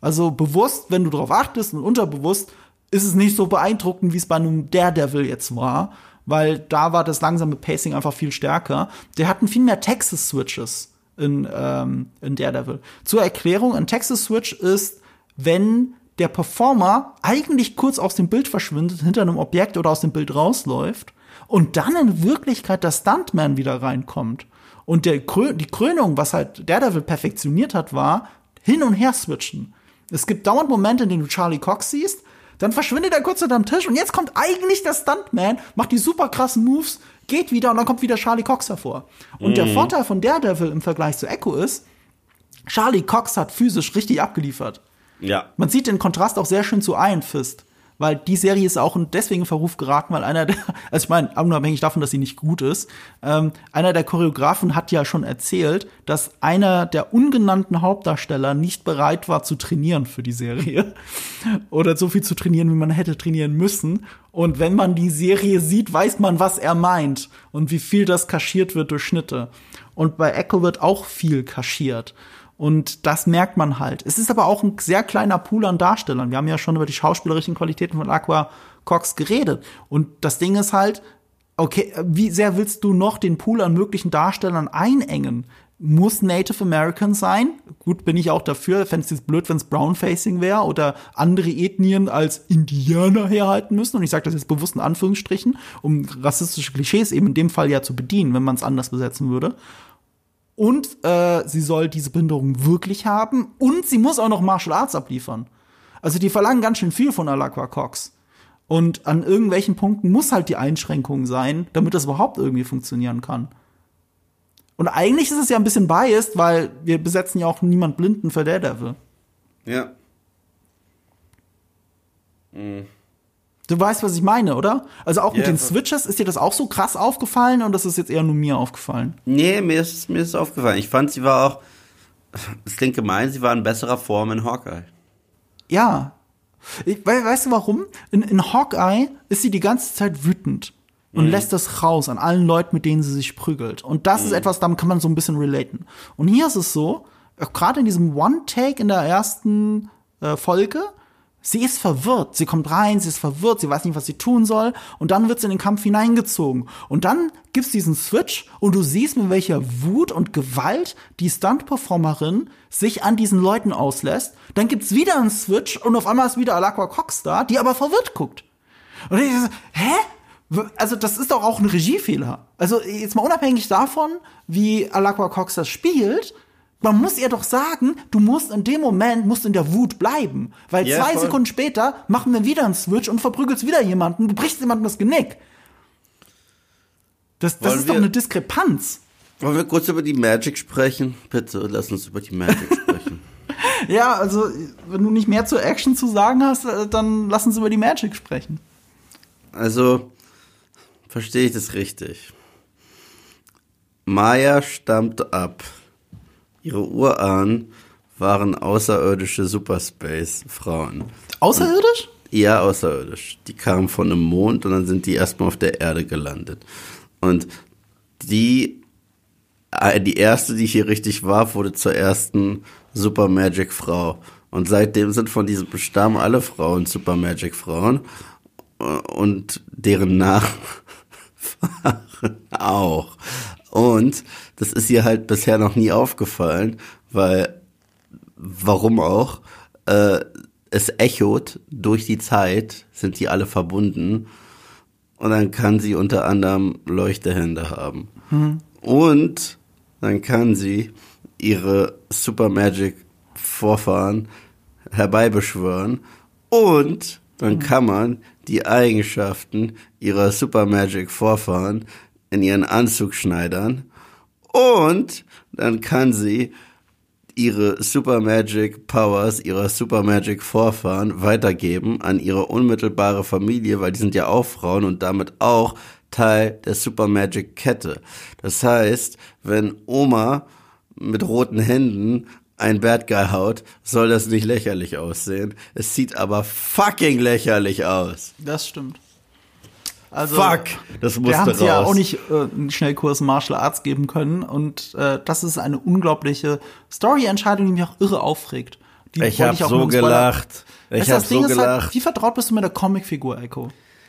Also bewusst, wenn du darauf achtest und unterbewusst, ist es nicht so beeindruckend, wie es bei einem Daredevil jetzt war, weil da war das langsame Pacing einfach viel stärker. Der hatten viel mehr Texas-Switches in, ähm, in Daredevil. Zur Erklärung, ein Texas-Switch ist, wenn der Performer eigentlich kurz aus dem Bild verschwindet, hinter einem Objekt oder aus dem Bild rausläuft und dann in Wirklichkeit der Stuntman wieder reinkommt. Und der, die Krönung, was halt Daredevil perfektioniert hat, war hin und her switchen. Es gibt dauernd Momente, in denen du Charlie Cox siehst, dann verschwindet er kurz unterm Tisch und jetzt kommt eigentlich der Stuntman, macht die super krassen Moves, geht wieder und dann kommt wieder Charlie Cox hervor. Und mhm. der Vorteil von Daredevil im Vergleich zu Echo ist, Charlie Cox hat physisch richtig abgeliefert. Ja. Man sieht den Kontrast auch sehr schön zu Iron Fist. Weil die Serie ist auch deswegen in Verruf geraten, weil einer der, also ich meine, unabhängig davon, dass sie nicht gut ist, ähm, einer der Choreografen hat ja schon erzählt, dass einer der ungenannten Hauptdarsteller nicht bereit war zu trainieren für die Serie. Oder so viel zu trainieren, wie man hätte trainieren müssen. Und wenn man die Serie sieht, weiß man, was er meint und wie viel das kaschiert wird durch Schnitte. Und bei Echo wird auch viel kaschiert. Und das merkt man halt. Es ist aber auch ein sehr kleiner Pool an Darstellern. Wir haben ja schon über die schauspielerischen Qualitäten von Aqua Cox geredet. Und das Ding ist halt, okay, wie sehr willst du noch den Pool an möglichen Darstellern einengen? Muss Native American sein? Gut, bin ich auch dafür. Fände es jetzt blöd, wenn es Brownfacing wäre oder andere Ethnien als Indianer herhalten müssen. Und ich sage das jetzt bewusst in Anführungsstrichen, um rassistische Klischees eben in dem Fall ja zu bedienen, wenn man es anders besetzen würde. Und äh, sie soll diese Behinderung wirklich haben. Und sie muss auch noch Martial Arts abliefern. Also die verlangen ganz schön viel von Alakwa Cox. Und an irgendwelchen Punkten muss halt die Einschränkung sein, damit das überhaupt irgendwie funktionieren kann. Und eigentlich ist es ja ein bisschen biased, weil wir besetzen ja auch niemand Blinden für Daredevil. Ja. Mhm. Du weißt, was ich meine, oder? Also auch mit yeah. den Switches, ist dir das auch so krass aufgefallen und das ist jetzt eher nur mir aufgefallen? Nee, mir ist, mir ist aufgefallen. Ich fand, sie war auch, das klingt gemein, sie war in besserer Form in Hawkeye. Ja. Ich, weißt du warum? In, in Hawkeye ist sie die ganze Zeit wütend und mhm. lässt das raus an allen Leuten, mit denen sie sich prügelt. Und das mhm. ist etwas, damit kann man so ein bisschen relaten. Und hier ist es so, gerade in diesem One-Take in der ersten äh, Folge, Sie ist verwirrt. Sie kommt rein, sie ist verwirrt, sie weiß nicht, was sie tun soll. Und dann wird sie in den Kampf hineingezogen. Und dann gibt's diesen Switch und du siehst, mit welcher Wut und Gewalt die Stunt-Performerin sich an diesen Leuten auslässt. Dann gibt's wieder einen Switch und auf einmal ist wieder Alakwa Cox da, die aber verwirrt guckt. Und ich so, hä? Also das ist doch auch ein Regiefehler. Also jetzt mal unabhängig davon, wie Alakwa Cox das spielt, man muss ihr doch sagen, du musst in dem Moment, musst in der Wut bleiben. Weil yeah, zwei voll. Sekunden später machen wir wieder einen Switch und verprügelst wieder jemanden, du brichst jemandem das Genick. Das, das ist wir, doch eine Diskrepanz. Wollen wir kurz über die Magic sprechen? Bitte, lass uns über die Magic sprechen. ja, also, wenn du nicht mehr zur Action zu sagen hast, äh, dann lass uns über die Magic sprechen. Also, verstehe ich das richtig? Maya stammt ab Ihre Urahnen waren außerirdische Superspace-Frauen. Außerirdisch? Und, ja, außerirdisch. Die kamen von einem Mond und dann sind die erstmal auf der Erde gelandet. Und die, äh, die erste, die hier richtig war, wurde zur ersten Super Magic Frau. Und seitdem sind von diesem Stamm alle Frauen Super Magic Frauen. Und deren Nachfahren auch. Und das ist ihr halt bisher noch nie aufgefallen, weil, warum auch, äh, es echot durch die Zeit, sind die alle verbunden. Und dann kann sie unter anderem Leuchtehände haben. Mhm. Und dann kann sie ihre Super Magic Vorfahren herbeibeschwören. Und dann mhm. kann man die Eigenschaften ihrer Super Magic Vorfahren in ihren Anzug schneidern und dann kann sie ihre Super Magic Powers, ihrer Super Magic Vorfahren weitergeben an ihre unmittelbare Familie, weil die sind ja auch Frauen und damit auch Teil der Super Magic Kette. Das heißt, wenn Oma mit roten Händen ein Bad Guy haut, soll das nicht lächerlich aussehen. Es sieht aber fucking lächerlich aus. Das stimmt. Also, Fuck, das musste wir haben sie ja auch nicht äh, einen Schnellkurs Martial Arts geben können und äh, das ist eine unglaubliche Story-Entscheidung, die mich auch irre aufregt. Die Ich wollte hab auch so gelacht. Ich Weißt hab das Ding so ist halt, gelacht. wie vertraut bist du mit der Comicfigur, Echo?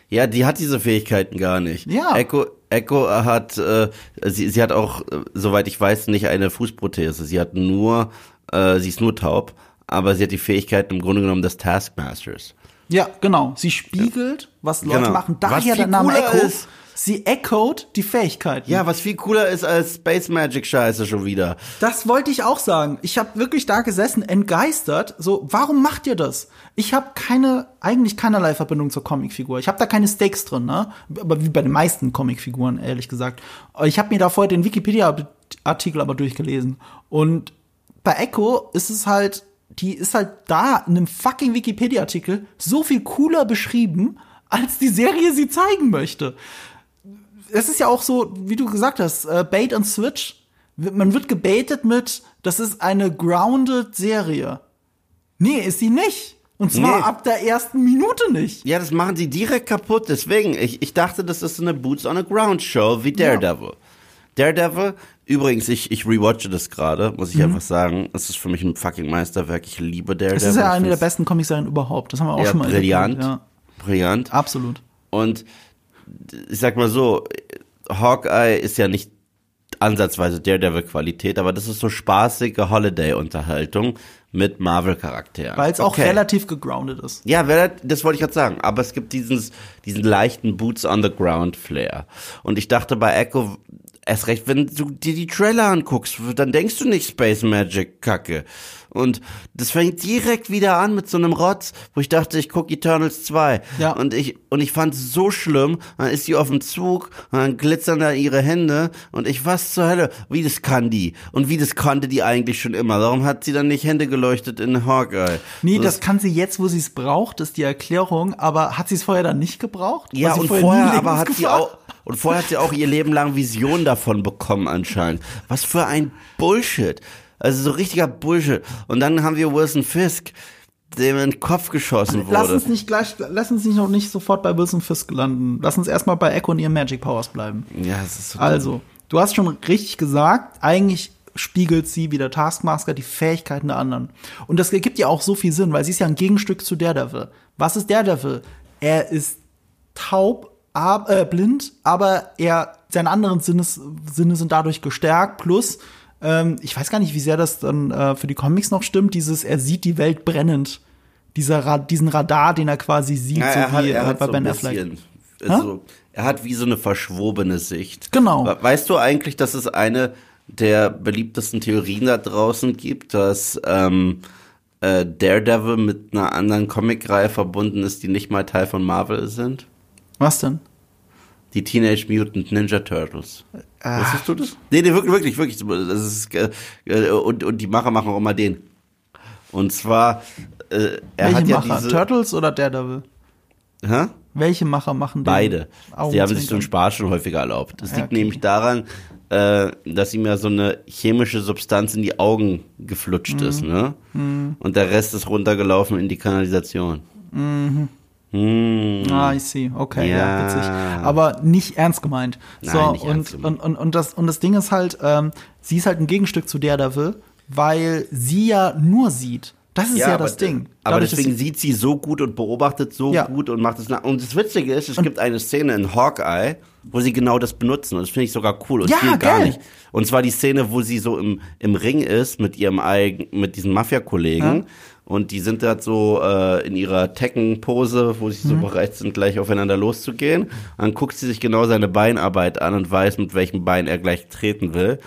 Ja, die hat diese Fähigkeiten gar nicht. Ja. Echo, Echo hat, äh, sie, sie hat auch, äh, soweit ich weiß, nicht eine Fußprothese. Sie hat nur, äh, sie ist nur taub, aber sie hat die Fähigkeiten im Grunde genommen des Taskmasters. Ja, genau. Sie spiegelt, was Leute Genau. machen. Was Daher viel der Name cooler Echo. ist- Sie echoed die Fähigkeiten. Ja, was viel cooler ist als Space Magic Scheiße schon wieder. Das wollte ich auch sagen. Ich habe wirklich da gesessen, entgeistert. So, warum macht ihr das? Ich habe keine, eigentlich keinerlei Verbindung zur Comicfigur. Ich habe da keine Stakes drin, ne? Aber wie bei den meisten Comicfiguren, ehrlich gesagt. Ich habe mir da vorher den Wikipedia-Artikel aber durchgelesen. Und bei Echo ist es halt, die ist halt da in einem fucking Wikipedia-Artikel so viel cooler beschrieben, als die Serie sie zeigen möchte es ist ja auch so, wie du gesagt hast, äh, Bait and Switch. Man wird gebaitet mit, das ist eine grounded Serie. Nee, ist sie nicht. Und zwar Nee. ab der ersten Minute nicht. Ja, das machen sie direkt kaputt. Deswegen, ich, ich dachte, das ist eine Boots on the Ground Show wie Daredevil. Daredevil, übrigens, ich, ich rewatche das gerade, muss ich einfach sagen. Es ist für mich ein fucking Meisterwerk. Ich liebe Daredevil. Es ist ja eine der besten Comicserien überhaupt. Das haben wir auch ja, schon mal brillant. Brillant. Ja, absolut. Und ich sag mal so, Hawkeye ist ja nicht ansatzweise Daredevil-Qualität, aber das ist so spaßige Holiday-Unterhaltung mit Marvel-Charakteren. Weil es auch Okay. relativ gegroundet ist. Ja, das wollte ich gerade sagen. Aber es gibt dieses, diesen leichten Boots on the Ground Flair. Und ich dachte bei Echo, erst recht, wenn du dir die Trailer anguckst, dann denkst du nicht Space Magic Kacke. Und das fängt direkt wieder an mit so einem Rotz, wo ich dachte, ich gucke Eternals 2. Ja. Und ich, und ich fand es so schlimm. Dann ist sie auf dem Zug, und dann glitzern da ihre Hände. Und ich, was zur Hölle? Wie das kann die? Und wie das konnte die eigentlich schon immer? Warum hat sie dann nicht Hände geleuchtet in Hawkeye? Nee, So, das kann sie jetzt, wo sie es braucht, ist die Erklärung. Aber hat sie es vorher dann nicht gebraucht? Ja, und vorher vorher, aber hat sie auch, und vorher hat sie auch ihr Leben lang Visionen davon bekommen anscheinend. Was für ein Bullshit. Also so richtiger Bullshit. Und dann haben wir Wilson Fisk, dem in den Kopf geschossen Lass wurde. uns nicht gleich, lass uns nicht noch nicht sofort bei Wilson Fisk landen. Lass uns erstmal bei Echo und ihren Magic Powers bleiben. Ja, es ist so Also, du hast schon richtig gesagt, eigentlich spiegelt sie wie der Taskmaster die Fähigkeiten der anderen. Und das ergibt ja auch so viel Sinn, weil sie ist ja ein Gegenstück zu Daredevil. Was ist Daredevil? Er ist taub, ab, äh, blind, aber er, seine anderen Sinnes, Sinne sind dadurch gestärkt. Plus, ähm, ich weiß gar nicht, wie sehr das dann äh, für die Comics noch stimmt, dieses, er sieht die Welt brennend. Dieser Ra diesen Radar, den er quasi sieht, Ja, so er hat, wie er äh, hat bei so Ben Affleck. also, er hat wie so eine verschwobene Sicht. Genau. We- Weißt du eigentlich, dass es eine der beliebtesten Theorien da draußen gibt, dass ähm, äh, Daredevil mit einer anderen Comicreihe verbunden ist, die nicht mal Teil von Marvel sind? Was denn? Die Teenage Mutant Ninja Turtles. Ah. Wusstest du das? Nee, nee, wirklich, wirklich, wirklich. Das ist, äh, äh, und, und die Macher machen auch immer den. Und zwar, äh, er Welche hat ja Macher? diese. Turtles oder Daredevil? Hä? Welche Macher machen den? Beide. Sie haben sich so einen? Spaß schon häufiger erlaubt. Das Ja, liegt okay. nämlich daran, äh, dass ihm ja so eine chemische Substanz in die Augen geflutscht Mhm. ist, ne? Und der Rest ist runtergelaufen in die Kanalisation. Mhm. Ah, ich see. Okay, ja. Ja. witzig. Aber nicht ernst gemeint. So, Nein, nicht und, ernst gemeint. und, und, und, das, und das Ding ist halt, ähm, sie ist halt ein Gegenstück zu Daredevil, weil sie ja nur sieht. Das ist ja, aber, das Ding. Aber Dadurch, deswegen sie- sieht sie so gut und beobachtet so Ja. gut und macht es nach. Und das Witzige ist, es gibt eine Szene in Hawkeye, wo sie genau das benutzen. Und das finde ich sogar cool. Und Ja, hier gar nicht. Und zwar die Szene, wo sie so im, im Ring ist mit ihrem eigen, mit diesen Mafia-Kollegen. Ja. Und die sind da so äh, in ihrer Tekken-Pose, wo sie so Mhm. bereit sind, gleich aufeinander loszugehen. Dann guckt sie sich genau seine Beinarbeit an und weiß, mit welchem Bein er gleich treten will.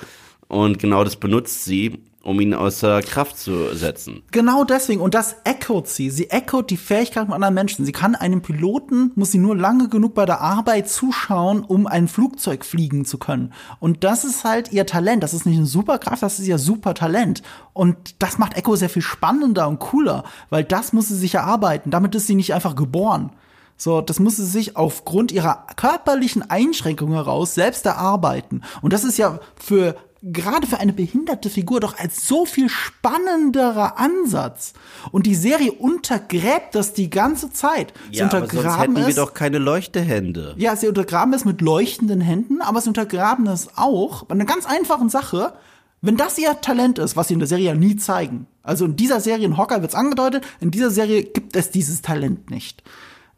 Und genau das benutzt sie. Um ihn außer Kraft zu setzen. Genau deswegen. Und das echoed sie. Sie echoed die Fähigkeit von anderen Menschen. Sie kann einem Piloten, muss sie nur lange genug bei der Arbeit zuschauen, um ein Flugzeug fliegen zu können. Und das ist halt ihr Talent. Das ist nicht eine Superkraft, das ist ihr Supertalent. Und das macht Echo sehr viel spannender und cooler, weil das muss sie sich erarbeiten. Damit ist sie nicht einfach geboren. So, das muss sie sich aufgrund ihrer körperlichen Einschränkungen heraus selbst erarbeiten. Und das ist ja für gerade für eine behinderte Figur doch als so viel spannenderer Ansatz. Und die Serie untergräbt das die ganze Zeit. Sie Ja, aber sonst untergraben hätten wir es. doch keine Leuchtehände. Ja, sie untergraben es mit leuchtenden Händen, aber sie untergraben es auch bei einer ganz einfachen Sache. Wenn das ihr Talent ist, was sie in der Serie ja nie zeigen. Also in dieser Serie in Hawkeye wird's angedeutet, in dieser Serie gibt es dieses Talent nicht.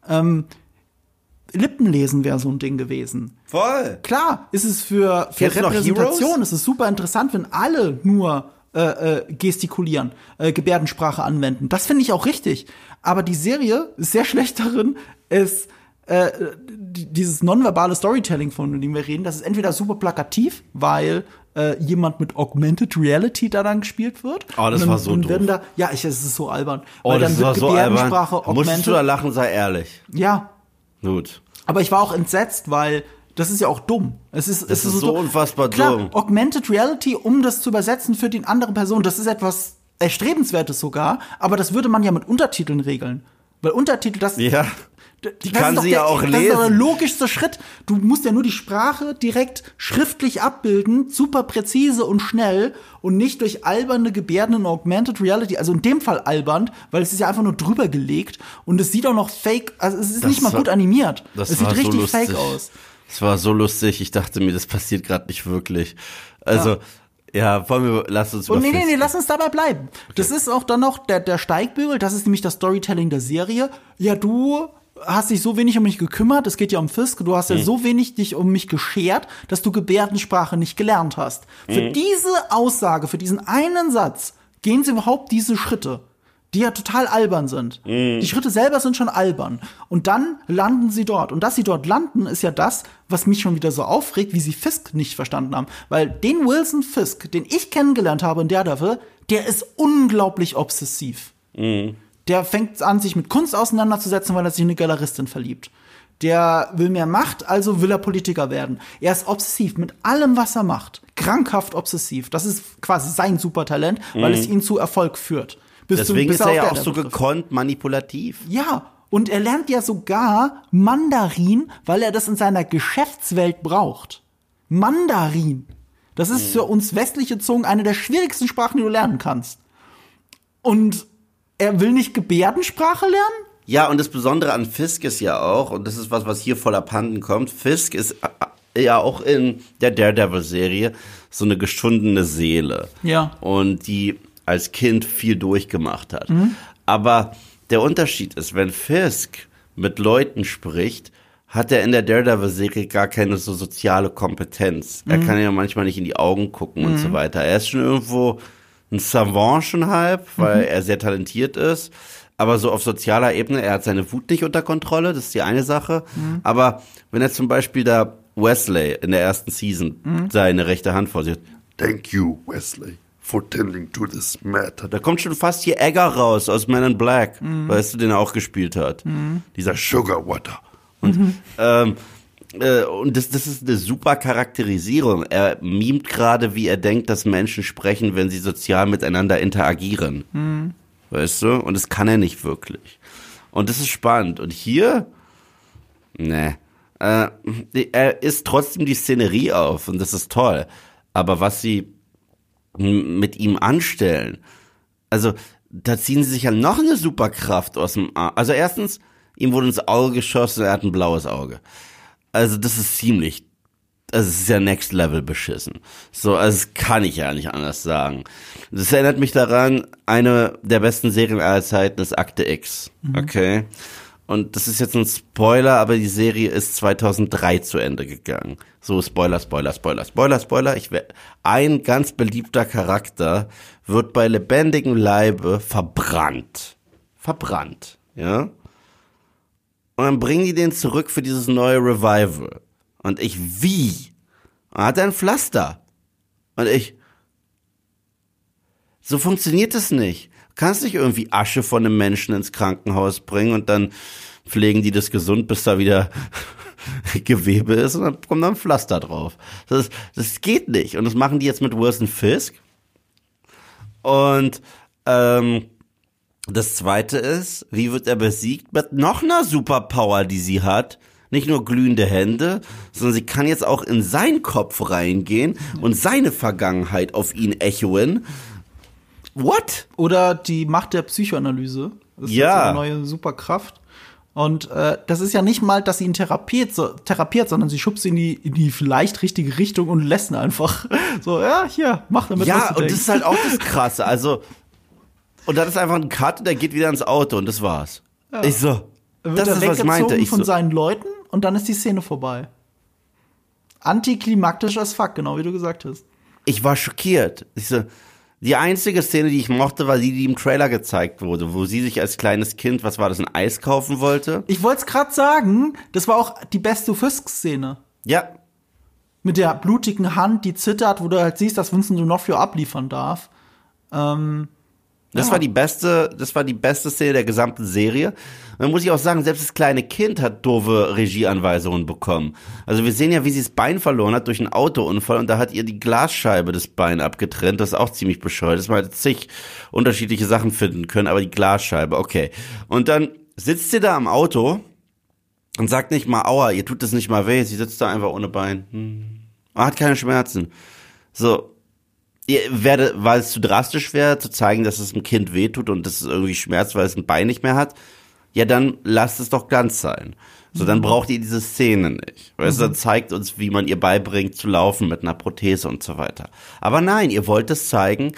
Ähm, Lippenlesen wäre so ein Ding gewesen. Voll. Klar, ist es für, für Kennst Repräsentation, ist es super interessant, wenn alle nur äh, äh, gestikulieren, äh, Gebärdensprache anwenden. Das finde ich auch richtig. Aber die Serie ist sehr schlecht darin, es äh, die- dieses nonverbale Storytelling, von dem wir reden, das ist entweder super plakativ, weil äh, jemand mit Augmented Reality da dann gespielt wird. Oh, das dann- war so und doof. Da, ja, ich, es ist so albern. Oh, weil das dann war wird so albern. Gebärdensprache Musstest du da augmented. lachen, sei ehrlich. Ja, Gut. aber ich war auch entsetzt, weil das ist ja auch dumm. Es ist, es ist so dumm. unfassbar Klar, dumm. Augmented Reality, um das zu übersetzen für die andere Person, das ist etwas Erstrebenswertes sogar, aber das würde man ja mit Untertiteln regeln. Weil Untertitel, das, Ja. Die das kann sie der, ja auch Das ist der lesen. logischste Schritt. Du musst ja nur die Sprache direkt schriftlich abbilden, super präzise und schnell und nicht durch alberne Gebärden in Augmented Reality. Also in dem Fall albern, weil es ist ja einfach nur drüber gelegt und es sieht auch noch fake, also es ist Das nicht mal war- gut animiert. Das es war sieht richtig so fake aus. Es war so lustig, ich dachte mir, das passiert gerade nicht wirklich. Also, ja, wollen wir, lass uns Und nee, nee, nee, lass uns dabei bleiben. Das ist auch dann noch der, der Steigbügel, das ist nämlich das Storytelling der Serie. Ja, du hast dich so wenig um mich gekümmert, es geht ja um Fisk, du hast ja so wenig dich um mich geschert, dass du Gebärdensprache nicht gelernt hast. Für diese Aussage, für diesen einen Satz, gehen sie überhaupt diese Schritte, die ja total albern sind. Die Schritte selber sind schon albern. Und dann landen sie dort. Und dass sie dort landen, ist ja das, was mich schon wieder so aufregt, wie sie Fisk nicht verstanden haben. Weil den Wilson Fisk, den ich kennengelernt habe in Daredevil, der ist unglaublich obsessiv. Der fängt an, sich mit Kunst auseinanderzusetzen, weil er sich in eine Galeristin verliebt. Der will mehr Macht, also will er Politiker werden. Er ist obsessiv mit allem, was er macht. Krankhaft obsessiv. Das ist quasi sein Supertalent, weil es ihn zu Erfolg führt. Bis zu- Deswegen bis ist er auf ja auch so trifft. gekonnt manipulativ. Ja, und er lernt ja sogar Mandarin, weil er das in seiner Geschäftswelt braucht. Mandarin. Das ist für uns westliche Zungen eine der schwierigsten Sprachen, die du lernen kannst. Und er will nicht Gebärdensprache lernen? Ja, und das Besondere an Fisk ist ja auch, und das ist was, was hier voll abhanden kommt, Fisk ist äh, ja auch in der Daredevil-Serie so eine geschundene Seele. Ja. Und die als Kind viel durchgemacht hat. Aber der Unterschied ist, wenn Fisk mit Leuten spricht, hat er in der Daredevil-Serie gar keine so soziale Kompetenz. Er kann ja manchmal nicht in die Augen gucken und so weiter. Er ist schon irgendwo ein Savant schon halb, weil er sehr talentiert ist. Aber so auf sozialer Ebene, er hat seine Wut nicht unter Kontrolle, das ist die eine Sache. Aber wenn er zum Beispiel da Wesley in der ersten Season seine rechte Hand vor sich hat, Thank you, Wesley, for tending to this matter. da kommt schon fast hier Egger raus aus Men in Black, weißt du, den er auch gespielt hat. Dieser Sugar water. Ähm, äh, und das, das ist eine super Charakterisierung. Er mimt gerade, wie er denkt, dass Menschen sprechen, wenn sie sozial miteinander interagieren. Weißt du? Und das kann er nicht wirklich. Und das ist spannend. Und hier, ne, äh, er ist trotzdem die Szenerie auf und das ist toll. Aber was sie mit ihm anstellen, also da ziehen sie sich ja noch eine Superkraft aus dem Arm. Also erstens, ihm wurde ins Auge geschossen, er hat ein blaues Auge. Also das ist ziemlich, also es ist ja Next Level beschissen. So, also das kann ich ja nicht anders sagen. Das erinnert mich daran, eine der besten Serien aller Zeiten ist Akte X. Okay. Und das ist jetzt ein Spoiler, aber die Serie ist 2003 zu Ende gegangen. So, Spoiler, Spoiler, Spoiler, Spoiler, Spoiler. Ich ein ganz beliebter Charakter wird bei lebendigem Leibe verbrannt. Verbrannt, ja? Und dann bringen die den zurück für dieses neue Revival. Und ich, wie? Und hat ein Pflaster. Und ich, So funktioniert es nicht. Du kannst nicht irgendwie Asche von einem Menschen ins Krankenhaus bringen und dann pflegen die das gesund, bis da wieder Gewebe ist und dann kommt dann ein Pflaster drauf. Das, das geht nicht. Und das machen die jetzt mit Wilson Fisk. Und ähm, das zweite ist, wie wird er besiegt? Mit noch einer Superpower, die sie hat. Nicht nur glühende Hände, sondern sie kann jetzt auch in seinen Kopf reingehen und seine Vergangenheit auf ihn echoen. What? Oder die Macht der Psychoanalyse. Das ist Ja. jetzt eine neue Superkraft. Und äh, das ist ja nicht mal, dass sie ihn therapiert, so, therapiert sondern sie schubst ihn in die, in die vielleicht richtige Richtung und lässt ihn einfach so, ja, hier, mach damit, was Ja, und das denkst. ist halt auch das Krasse. Also, und dann ist einfach ein Cut und der geht wieder ins Auto und das war's. Ich so, wird das ist, was ich meinte. Ich von so, seinen Leuten und dann ist die Szene vorbei. Antiklimaktisch as fuck, genau wie du gesagt hast. ich war schockiert. Ich so, die einzige Szene, die ich mochte, war die, die im Trailer gezeigt wurde, wo sie sich als kleines Kind, was war das, ein Eis kaufen wollte. Ich wollte es gerade sagen, das war auch die beste Fisk-Szene. Ja, Mit der blutigen Hand, die zittert, wo du halt siehst, dass Vincent D'Onofrio abliefern darf. Ähm, das Ja. war die beste, das war die beste Szene der gesamten Serie. Und dann muss ich auch sagen, selbst das kleine Kind hat doofe Regieanweisungen bekommen. Also wir sehen ja, wie sie das Bein verloren hat durch einen Autounfall und da hat ihr die Glasscheibe das Bein abgetrennt. Das ist auch ziemlich bescheuert. Das man hätte zig unterschiedliche Sachen finden können, aber die Glasscheibe, okay. Und dann sitzt sie da am Auto und sagt nicht mal, aua, ihr tut das nicht mal weh. Sie sitzt da einfach ohne Bein. Hm. Hat keine Schmerzen. So, werde, weil es zu drastisch wäre, zu zeigen, dass es einem Kind wehtut und dass es irgendwie schmerzt, weil es ein Bein nicht mehr hat, ja, dann lasst es doch ganz sein. So, dann braucht ihr diese Szene nicht. Weißt du, dann zeigt uns, wie man ihr beibringt zu laufen mit einer Prothese und so weiter. Aber nein, ihr wollt es zeigen,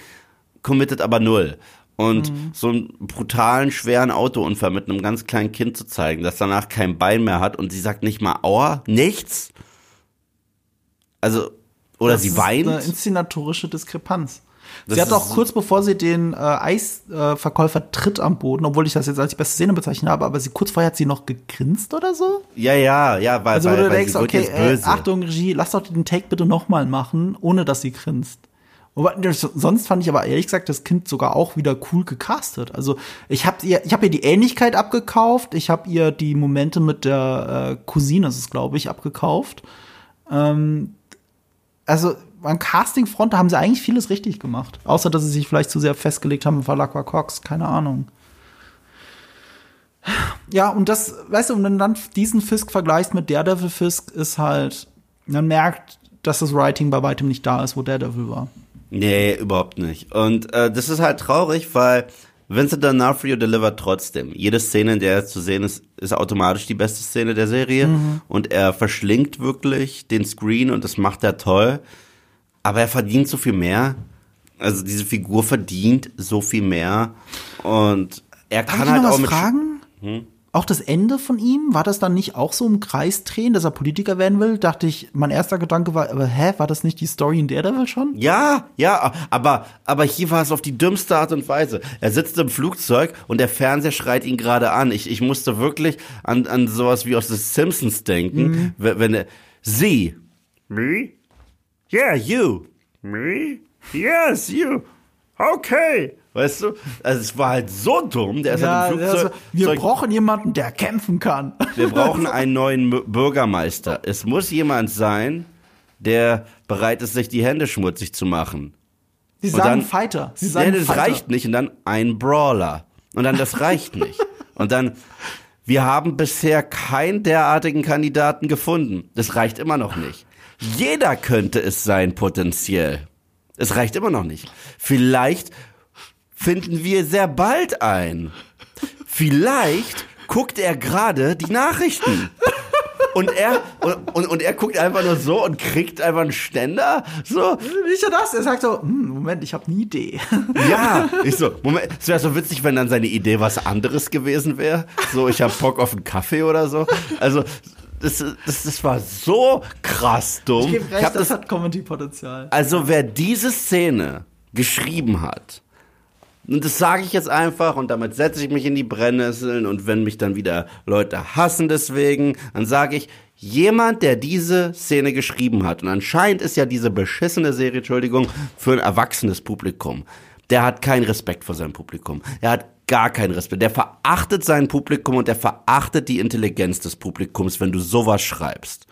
committet aber null. Und so einen brutalen, schweren Autounfall mit einem ganz kleinen Kind zu zeigen, das danach kein Bein mehr hat und sie sagt nicht mal Aua, nichts. Also, oder das sie ist weint. Eine inszenatorische Diskrepanz. Das sie hat ist auch kurz bevor sie den äh, Eisverkäufer äh, tritt am Boden, obwohl ich das jetzt als die beste Szene bezeichnet habe, aber sie kurz vorher hat sie noch gegrinst oder so. Ja, ja, ja, weil, Also weil, du weil denkst, sie okay, jetzt äh, böse. Achtung Regie, lass doch den Take bitte nochmal machen, ohne dass sie grinst. Wobei, das- sonst fand ich aber ehrlich gesagt das Kind sogar auch wieder cool gecastet. Also ich habe ihr, ich habe ihr die Ähnlichkeit abgekauft, ich habe ihr die Momente mit der äh, Cousine, das ist glaube ich, abgekauft. Ähm, also an Castingfront, haben sie eigentlich vieles richtig gemacht. Außer, dass sie sich vielleicht zu sehr festgelegt haben auf Alakwa Cox, keine Ahnung. Ja, und das, weißt du, wenn du dann diesen Fisk vergleichst mit Daredevil Fisk, ist halt, man merkt, dass das Writing bei weitem nicht da ist, wo Daredevil war. Nee, überhaupt nicht. Und äh, das ist halt traurig, weil Vincent D'Onofrio delivert trotzdem. Jede Szene, in der er zu sehen ist, ist automatisch die beste Szene der Serie. Mhm. Und er verschlingt wirklich den Screen und das macht er toll. Aber er verdient so viel mehr. Also diese Figur verdient so viel mehr. Und er kann halt auch was mit. fragen? Auch das Ende von ihm, war das dann nicht auch so im Kreis drehen, dass er Politiker werden will? Dachte ich, mein erster Gedanke war, aber hä, war das nicht die Story in Daredevil schon? Ja, ja, aber, aber hier war es auf die dümmste Art und Weise. Er sitzt im Flugzeug und der Fernseher schreit ihn gerade an. Ich, ich musste wirklich an, an sowas wie aus The Simpsons denken, wenn, wenn er, sie. Me? Yeah, you. Me? Yes, you. Okay. Weißt du? Also es war halt so dumm, der ist halt im also, Flugzeug. wir Zeug- brauchen jemanden, der kämpfen kann. wir brauchen einen neuen Bürgermeister. Es muss jemand sein, der bereit ist, sich die Hände schmutzig zu machen. Sie sagen dann- Fighter. Sie Nee, sagen das Fighter. reicht nicht. Und dann ein Brawler. Und dann, das reicht nicht. Und dann, wir haben bisher keinen derartigen Kandidaten gefunden. Das reicht immer noch nicht. Jeder könnte es sein, potenziell. Es reicht immer noch nicht. Vielleicht finden wir sehr bald ein. Vielleicht guckt er gerade die Nachrichten. Und er, und, und, und er guckt einfach nur so und kriegt einfach einen Ständer. So, Nicht nur das, er sagt so, hm, Moment, ich habe eine Idee. ja, ich so, Moment, es wäre so witzig, wenn dann seine Idee was anderes gewesen wäre. So, ich hab Bock auf einen Kaffee oder so. Also, das, das, das war so krass dumm. Ich gebe Ich recht, hab das, das, hat Comedy-Potenzial. also, wer diese Szene geschrieben hat, und das sage ich jetzt einfach und damit setze ich mich in die Brennnesseln und wenn mich dann wieder Leute hassen deswegen, dann sage ich, jemand, der diese Szene geschrieben hat, und anscheinend ist ja diese beschissene Serie, Entschuldigung, für ein erwachsenes Publikum, der hat keinen Respekt vor seinem Publikum. Er hat gar keinen Respekt. Der verachtet sein Publikum und der verachtet die Intelligenz des Publikums, wenn du sowas schreibst.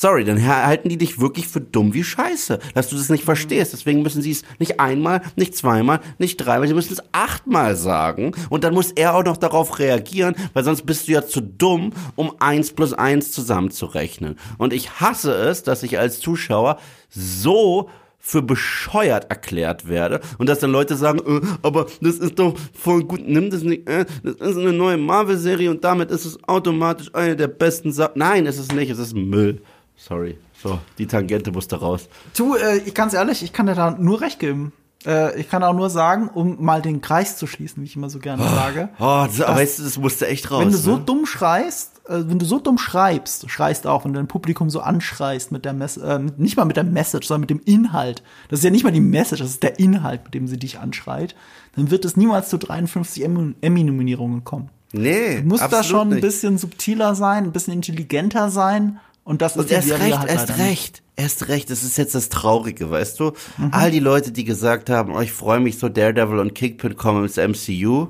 Sorry, dann halten die dich wirklich für dumm wie Scheiße, dass du das nicht verstehst. Deswegen müssen sie es nicht einmal, nicht zweimal, nicht dreimal, sie müssen es achtmal sagen. Und dann muss er auch noch darauf reagieren, weil sonst bist du ja zu dumm, um eins plus eins zusammenzurechnen. Und ich hasse es, dass ich als Zuschauer so für bescheuert erklärt werde und dass dann Leute sagen, äh, aber das ist doch voll gut, nimm das nicht, äh, das ist eine neue Marvel-Serie und damit ist es automatisch eine der besten Sachen. Nein, ist es nicht, es ist Müll. Sorry. So, die Tangente musste raus. Du, äh, ich ganz ehrlich, ich kann dir da nur recht geben. Äh, ich kann auch nur sagen, um mal den Kreis zu schließen, wie ich immer so gerne sage. Oh, das, aber weißt du, das musste echt raus. Wenn du so ne? dumm schreist, äh, wenn du so dumm schreibst, schreist auch, wenn du dein Publikum so anschreist mit der Mess äh, nicht mal mit der Message, sondern mit dem Inhalt. Das ist ja nicht mal die Message, das ist der Inhalt, mit dem sie dich anschreit. Dann wird es niemals zu 53 Emmy- Emmy-Nominierungen kommen. Nee, Du musst da schon ein bisschen subtiler sein, ein bisschen intelligenter sein. Und das ist Und erst recht, halt erst recht, erst recht. Das ist jetzt das Traurige, weißt du? Mhm. All die Leute, die gesagt haben, oh, ich freue mich so, Daredevil und Kingpin kommen ins MCU,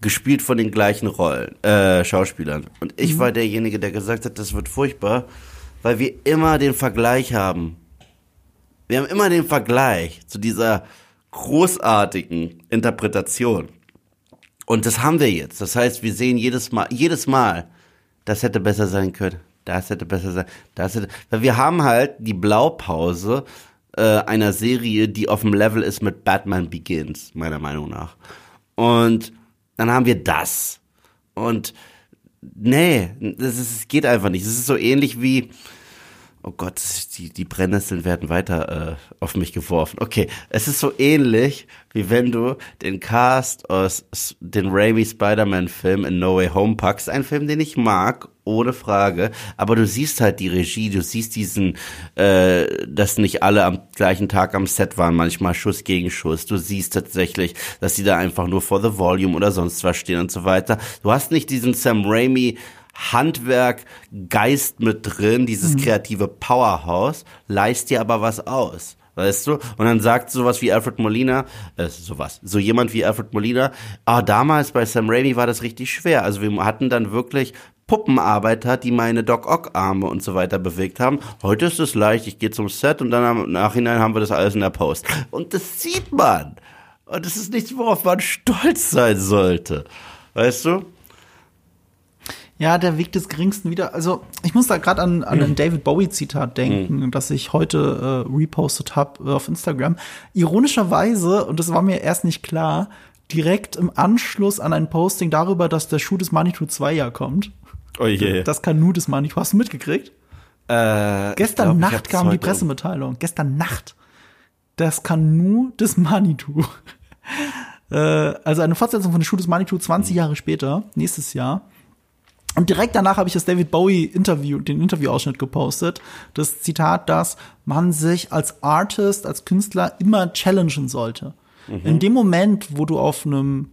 gespielt von den gleichen Rollen, äh, Schauspielern. Und ich Mhm. war derjenige, der gesagt hat, das wird furchtbar, weil wir immer den Vergleich haben. Wir haben immer den Vergleich zu dieser großartigen Interpretation. Und das haben wir jetzt. Das heißt, wir sehen jedes Mal, jedes Mal, das hätte besser sein können. Das hätte besser sein. Das hätte. Weil wir haben halt die Blaupause äh, einer Serie, die auf dem Level ist mit Batman Begins, meiner Meinung nach. Und dann haben wir das. Und nee, das ist, es geht einfach nicht. Es ist so ähnlich wie, oh Gott, die, die Brennnesseln werden weiter äh, auf mich geworfen. Okay, es ist so ähnlich, wie wenn du den Cast aus den Raimi Spider-Man-Film in No Way Home packst. Ein Film, den ich mag, ohne Frage. Aber du siehst halt die Regie, du siehst diesen, äh, dass nicht alle am gleichen Tag am Set waren, manchmal Schuss gegen Schuss. Du siehst tatsächlich, dass sie da einfach nur for the volume oder sonst was stehen und so weiter. Du hast nicht diesen Sam Raimi Handwerk, Geist mit drin, dieses kreative Powerhouse, leist dir aber was aus. Weißt du? Und dann sagt sowas wie Alfred Molina, äh, sowas, so jemand wie Alfred Molina, ah, damals bei Sam Raimi war das richtig schwer. Also wir hatten dann wirklich Puppenarbeiter, die meine Doc Ock Arme und so weiter bewegt haben. Heute ist es leicht, ich gehe zum Set und dann im Nachhinein haben wir das alles in der Post. Und das sieht man. Und das ist nichts, worauf man stolz sein sollte. Weißt du? Ja, der Weg des Geringsten wieder. Also, ich muss da gerade an, an ein David Bowie-Zitat denken, das ich heute äh, repostet habe auf Instagram. Ironischerweise, und das war mir erst nicht klar, direkt im Anschluss an ein Posting darüber, dass der Schuh des Manitou 2 ja kommt. Oh je. Das Kanu des Manitou. Hast du mitgekriegt? äh, Gestern glaub, Nacht kam die Pressemitteilung. Gestern Nacht. Das Kanu des Manitou. äh, also eine Fortsetzung von der Schuh des Manitou 20 Mhm. Jahre später, nächstes Jahr. Und direkt danach habe ich das David Bowie Interview, den Interviewausschnitt gepostet. Das Zitat, dass man sich als Artist, als Künstler immer challengen sollte. In dem Moment, wo du auf einem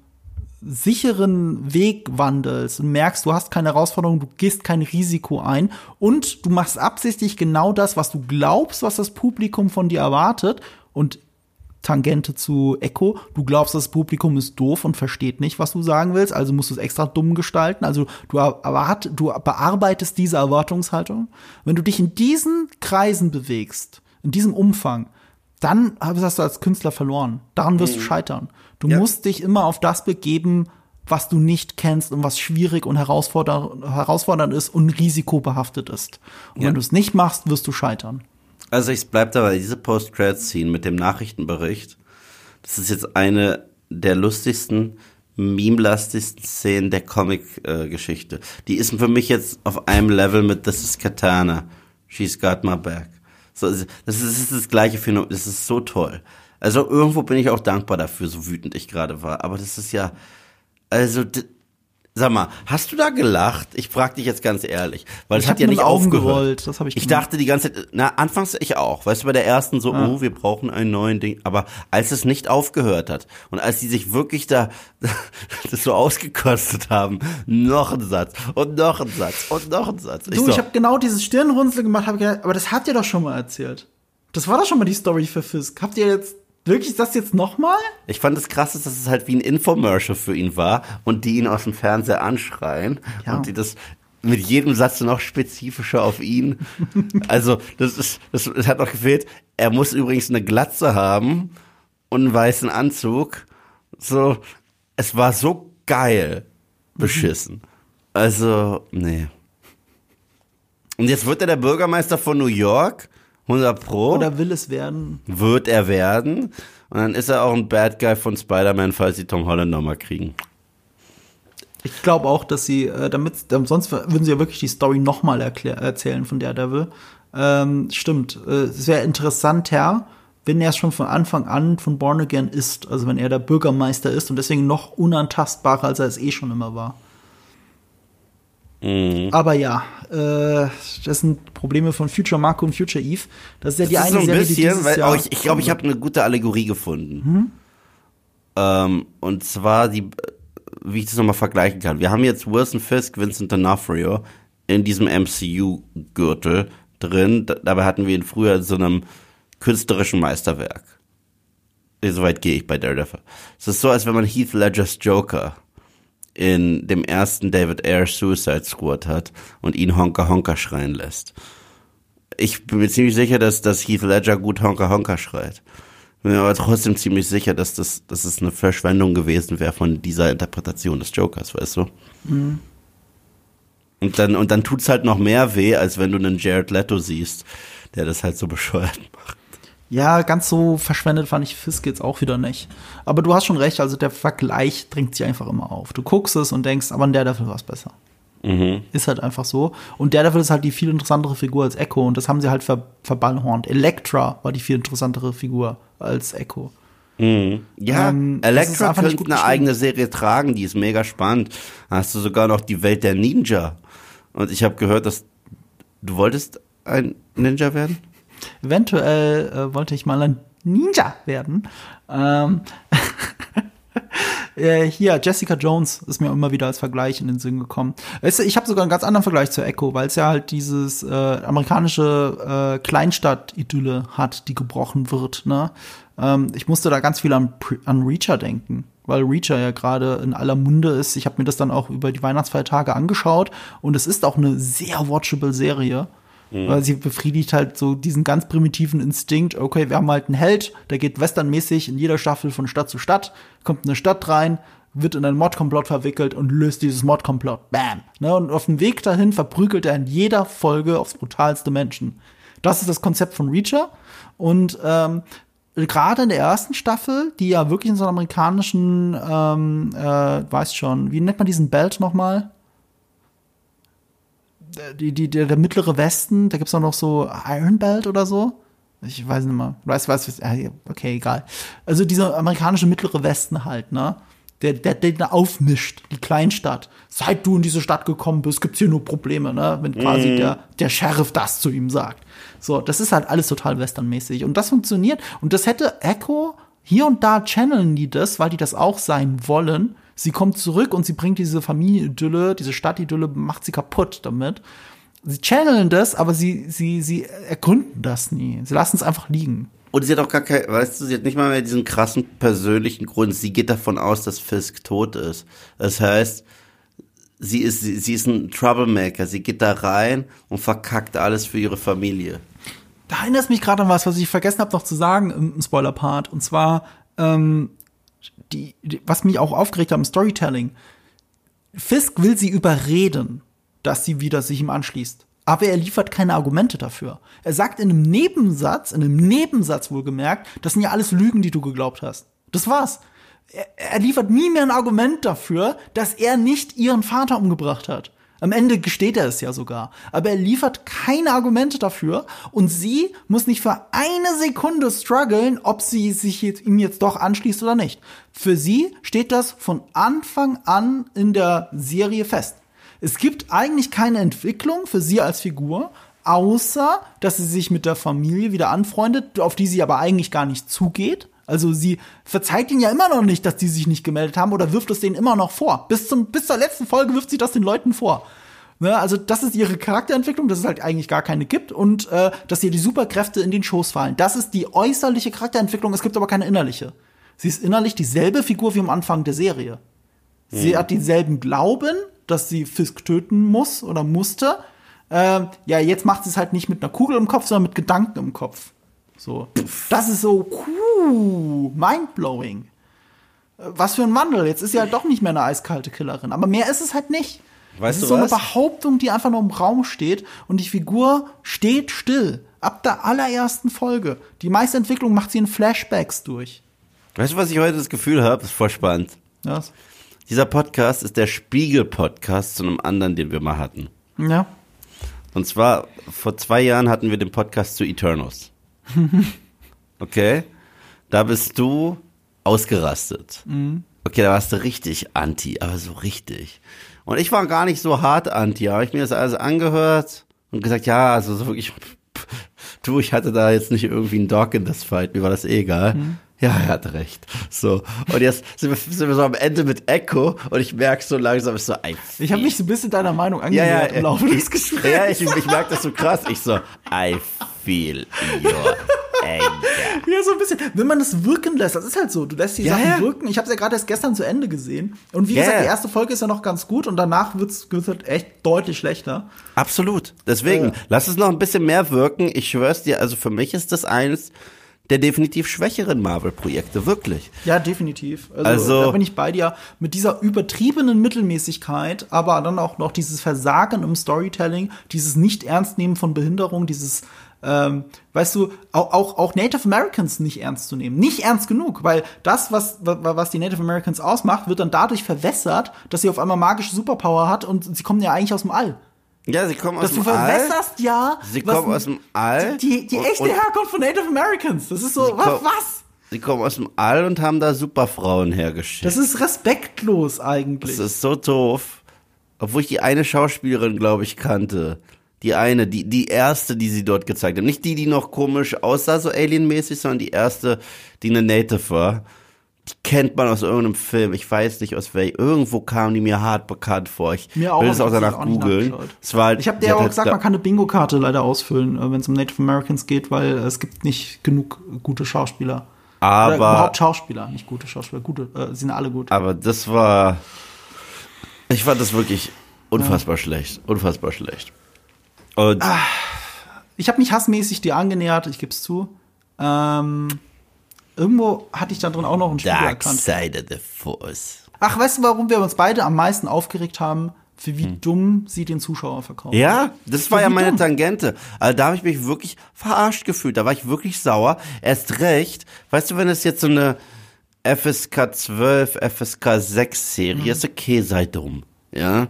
sicheren Weg wandelst und merkst, du hast keine Herausforderung, du gehst kein Risiko ein und du machst absichtlich genau das, was du glaubst, was das Publikum von dir erwartet und Tangente zu Echo. Du glaubst, das Publikum ist doof und versteht nicht, was du sagen willst, also musst du es extra dumm gestalten. Also du, erwart, du bearbeitest diese Erwartungshaltung. Wenn du dich in diesen Kreisen bewegst, in diesem Umfang, dann hast du als Künstler verloren. Daran wirst du scheitern. Du Ja. musst dich immer auf das begeben, was du nicht kennst und was schwierig und herausfordernd, herausfordernd ist und risikobehaftet ist. Und Ja. wenn du es nicht machst, wirst du scheitern. Also ich bleib dabei, diese Post-Credit-Scene mit dem Nachrichtenbericht, das ist jetzt eine der lustigsten, meme-lastigsten Szenen der Comic-Geschichte. Die ist für mich jetzt auf einem Level mit This is Katana, She's Got My Back. So, das ist, das ist das gleiche Phänomen, das ist so toll. Also irgendwo bin ich auch dankbar dafür, so wütend ich gerade war. Aber das ist ja, also, sag mal, hast du da gelacht? Ich frag dich jetzt ganz ehrlich, weil es Ich hat hab ja nicht Augen aufgehört. gerollt, das hab ich ich gemacht. dachte die ganze Zeit, na, anfangs ich auch, weißt du, bei der ersten so, Ah. oh, wir brauchen einen neuen Ding, aber als es nicht aufgehört hat und als die sich wirklich da das so ausgekostet haben, noch ein Satz und noch ein Satz und noch ein Satz. Du, so, ich habe genau dieses Stirnrunzeln gemacht, hab gedacht, aber das hat ihr doch schon mal erzählt. Das war doch schon mal die Story für Fisk. Habt ihr jetzt Wirklich das jetzt nochmal? Ich fand es krass, dass es halt wie ein Infomercial für ihn war und die ihn aus dem Fernseher anschreien Ja. und die das mit jedem Satz noch spezifischer auf ihn. Also, das ist, das, das hat noch gefehlt. Er muss übrigens eine Glatze haben und einen weißen Anzug. So, es war so geil beschissen. Also, nee. Und jetzt wird er der Bürgermeister von New York. 100 Pro Oder will es werden? wird er werden. Und dann ist er auch ein Bad Guy von Spider-Man, falls sie Tom Holland nochmal kriegen. Ich glaube auch, dass sie, äh, damit, sonst würden sie ja wirklich die Story nochmal erzählen von Daredevil. Ähm, stimmt. Äh, es wäre interessanter, wenn er es schon von Anfang an von Born Again ist. Also wenn er der Bürgermeister ist und deswegen noch unantastbarer, als er es eh schon immer war. Mhm. Aber ja, äh, das sind Probleme von Future Marco und Future Eve. Das ist ja die das eine so ein Serie, die bisschen, dieses weil Jahr ich, ich glaube, ich habe eine gute Allegorie gefunden. Ähm, und zwar die, wie ich das nochmal vergleichen kann. Wir haben jetzt Wilson Fisk, Vincent D'Onofrio in diesem MCU-Gürtel drin. Dabei hatten wir ihn früher in so einem künstlerischen Meisterwerk. Soweit gehe ich bei Daredevil. Es ist so, als wenn man Heath Ledgers Joker in dem ersten David Ayer Suicide Squad hat und ihn Honka Honka schreien lässt. Ich bin mir ziemlich sicher, dass, dass Heath Ledger gut Honka Honka schreit. Bin mir aber trotzdem ziemlich sicher, dass das, dass es eine Verschwendung gewesen wäre von dieser Interpretation des Jokers, weißt du? Und dann, und dann tut's halt noch mehr weh, als wenn du einen Jared Leto siehst, der das halt so bescheuert macht. Ja, ganz so verschwendet fand ich Fisk jetzt auch wieder nicht. Aber du hast schon recht, also der Vergleich drängt sich einfach immer auf. Du guckst es und denkst, aber in Daredevil war es besser. Ist halt einfach so. Und Daredevil ist halt die viel interessantere Figur als Echo und das haben sie halt ver verballhornt. Elektra war die viel interessantere Figur als Echo. Ja, Ähm, Elektra könnte gut eine eigene Serie tragen, die ist mega spannend. Da hast du sogar noch die Welt der Ninja. Und ich habe gehört, dass du wolltest ein Ninja werden? Eventuell äh, wollte ich mal ein Ninja werden. Ähm, äh, hier, Jessica Jones ist mir immer wieder als Vergleich in den Sinn gekommen. Weißt du, ich habe sogar einen ganz anderen Vergleich zu Echo, weil es ja halt dieses äh, amerikanische äh, Kleinstadt-Idylle hat, die gebrochen wird. Ne? Ähm, ich musste da ganz viel an, an Reacher denken, weil Reacher ja gerade in aller Munde ist. Ich habe mir das dann auch über die Weihnachtsfeiertage angeschaut und es ist auch eine sehr watchable Serie. Weil sie befriedigt halt so diesen ganz primitiven Instinkt, okay, wir haben halt einen Held, der geht westernmäßig in jeder Staffel von Stadt zu Stadt, kommt in eine Stadt rein, wird in einen Mordkomplott verwickelt und löst dieses Mordkomplott. Bam! Ne, und auf dem Weg dahin verprügelt er in jeder Folge aufs brutalste Menschen. Das ist das Konzept von Reacher. Und ähm, gerade in der ersten Staffel, die ja wirklich in so einem amerikanischen, ähm, äh, weiß schon, wie nennt man diesen Belt nochmal? Die, die, der, der mittlere Westen, da gibt's auch noch so Iron Belt oder so. Ich weiß nicht mal. Weiß, weiß, ja, okay, egal. Also dieser amerikanische mittlere Westen halt, ne? Der, der, der da aufmischt, die Kleinstadt. Seit du in diese Stadt gekommen bist, gibt's hier nur Probleme, ne? Wenn quasi der, der Sheriff das zu ihm sagt. So, das ist halt alles total westernmäßig. Und das funktioniert. Und das hätte Echo hier und da channeln die das, weil die das auch sein wollen. Sie kommt zurück und sie bringt diese Familienidylle, diese Stadtidylle, macht sie kaputt damit. Sie channeln das, aber sie, sie, sie ergründen das nie. Sie lassen es einfach liegen. Und sie hat auch gar kein, weißt du, sie hat nicht mal mehr diesen krassen persönlichen Grund. Sie geht davon aus, dass Fisk tot ist. Das heißt, sie ist, sie, sie ist ein Troublemaker. Sie geht da rein und verkackt alles für ihre Familie. Da erinnert es mich gerade an was, was ich vergessen habe noch zu sagen im, im Spoiler-Part. Und zwar, ähm, die, die, was mich auch aufgeregt hat im Storytelling. Fisk will sie überreden, dass sie wieder sich ihm anschließt. Aber er liefert keine Argumente dafür. Er sagt in einem Nebensatz, in einem Nebensatz wohlgemerkt, das sind ja alles Lügen, die du geglaubt hast. Das war's. Er, er liefert nie mehr ein Argument dafür, dass er nicht ihren Vater umgebracht hat. Am Ende gesteht er es ja sogar. Aber er liefert keine Argumente dafür und sie muss nicht für eine Sekunde strugglen, ob sie sich jetzt, ihm jetzt doch anschließt oder nicht. Für sie steht das von Anfang an in der Serie fest. Es gibt eigentlich keine Entwicklung für sie als Figur, außer dass sie sich mit der Familie wieder anfreundet, auf die sie aber eigentlich gar nicht zugeht. Also sie verzeiht ihnen ja immer noch nicht, dass die sich nicht gemeldet haben oder wirft es denen immer noch vor. Bis, zum, bis zur letzten Folge wirft sie das den Leuten vor. Ne, also das ist ihre Charakterentwicklung, dass es halt eigentlich gar keine gibt und äh, dass ihr die Superkräfte in den Schoß fallen. Das ist die äußerliche Charakterentwicklung, es gibt aber keine innerliche. Sie ist innerlich dieselbe Figur wie am Anfang der Serie. Sie hat denselben Glauben, dass sie Fisk töten muss oder musste. Ähm, ja, jetzt macht sie es halt nicht mit einer Kugel im Kopf, sondern mit Gedanken im Kopf. So. Das ist so cool, mindblowing. Was für ein Wandel. Jetzt ist sie halt doch nicht mehr eine eiskalte Killerin. Aber mehr ist es halt nicht. Weißt du ist so eine was? Behauptung, die einfach nur im Raum steht und die Figur steht still. Ab der allerersten Folge. Die meiste Entwicklung macht sie in Flashbacks durch. Weißt du, was ich heute das Gefühl habe? Das ist voll spannend. Ja. Dieser Podcast ist der Spiegel-Podcast zu einem anderen, den wir mal hatten. ja. Und zwar, vor zwei Jahren hatten wir den Podcast zu Eternals. Okay? Da bist du ausgerastet. Okay, da warst du richtig anti, aber so richtig. Und ich war gar nicht so hart anti, habe ich mir das alles angehört und gesagt, ja, also so wirklich, du, ich hatte da jetzt nicht irgendwie einen Dog in das Fight, mir war das eh egal. Ja, er hat recht. So. Und jetzt sind wir, sind wir so am Ende mit Echo und ich merke so langsam, ist so, ey, Ich habe mich so ein bisschen deiner Meinung ja, ja, angenähert im Laufe des Gesprächs. ja, ich, ich merke das so krass. Ich so, I feel your anger. Ja, so ein bisschen. Wenn man das wirken lässt, das ist halt so. Du lässt die Ja, Sachen ja. wirken. Ich habe ja gerade erst gestern zu Ende gesehen. Und wie Ja, gesagt, ja. die erste Folge ist ja noch ganz gut und danach wird's wird's halt echt deutlich schlechter. Absolut. Deswegen, Ja. lass es noch ein bisschen mehr wirken. Ich schwör's dir, also für mich ist das eines der definitiv schwächeren Marvel-Projekte, wirklich. Ja, definitiv. Also, Also- da bin ich bei dir. Mit dieser übertriebenen Mittelmäßigkeit, aber dann auch noch dieses Versagen im Storytelling, dieses Nicht-Ernst-Nehmen von Behinderung, dieses, ähm, weißt du, auch, auch, auch Native Americans nicht ernst zu nehmen. Nicht ernst genug, weil das, was, wa- was die Native Americans ausmacht, wird dann dadurch verwässert, dass sie auf einmal magische Superpower hat und sie kommen ja eigentlich aus dem All. Ja, sie kommen aus Dass du dem All. verwässerst ja. Sie was- kommen aus dem All. Die, die echte und- Herkunft von Native Americans. Das ist so, was? kommen- was? Sie kommen aus dem All und haben da Superfrauen hergeschickt. Das ist respektlos eigentlich. Das ist so doof. Obwohl ich die eine Schauspielerin, glaube ich, kannte. Die eine, die, die erste, die sie dort gezeigt haben. Nicht die, die noch komisch aussah, so alienmäßig, sondern die erste, die eine Native war. Die kennt man aus irgendeinem Film. Ich weiß nicht aus welchem. Irgendwo kam die mir hart bekannt vor. Ich Mir auch, will es auch danach auch googeln. Es war halt, Ich habe dir auch halt gesagt, man kann eine Bingo-Karte leider ausfüllen, äh, wenn es um Native Americans geht, weil es gibt nicht genug gute Schauspieler. Oder Aber- überhaupt Schauspieler, nicht gute Schauspieler. Gute, äh, sind alle gut. Aber das war. Ich fand das wirklich unfassbar schlecht. Unfassbar schlecht. Und Ah. Ich habe mich hassmäßig dir angenähert, ich geb's zu. Ähm, irgendwo hatte ich da drin auch noch einen Spiegel Dark erkannt. Side of the Force. Ach, weißt du, warum wir uns beide am meisten aufgeregt haben? Für wie dumm sie den Zuschauer verkaufen. Hm. Ja, das war ja meine dumm. Tangente. Also da habe ich mich wirklich verarscht gefühlt. Da war ich wirklich sauer. Erst recht, weißt du, wenn es jetzt so eine FSK 12, FSK 6 Serie ist, okay, sei dumm. Ja.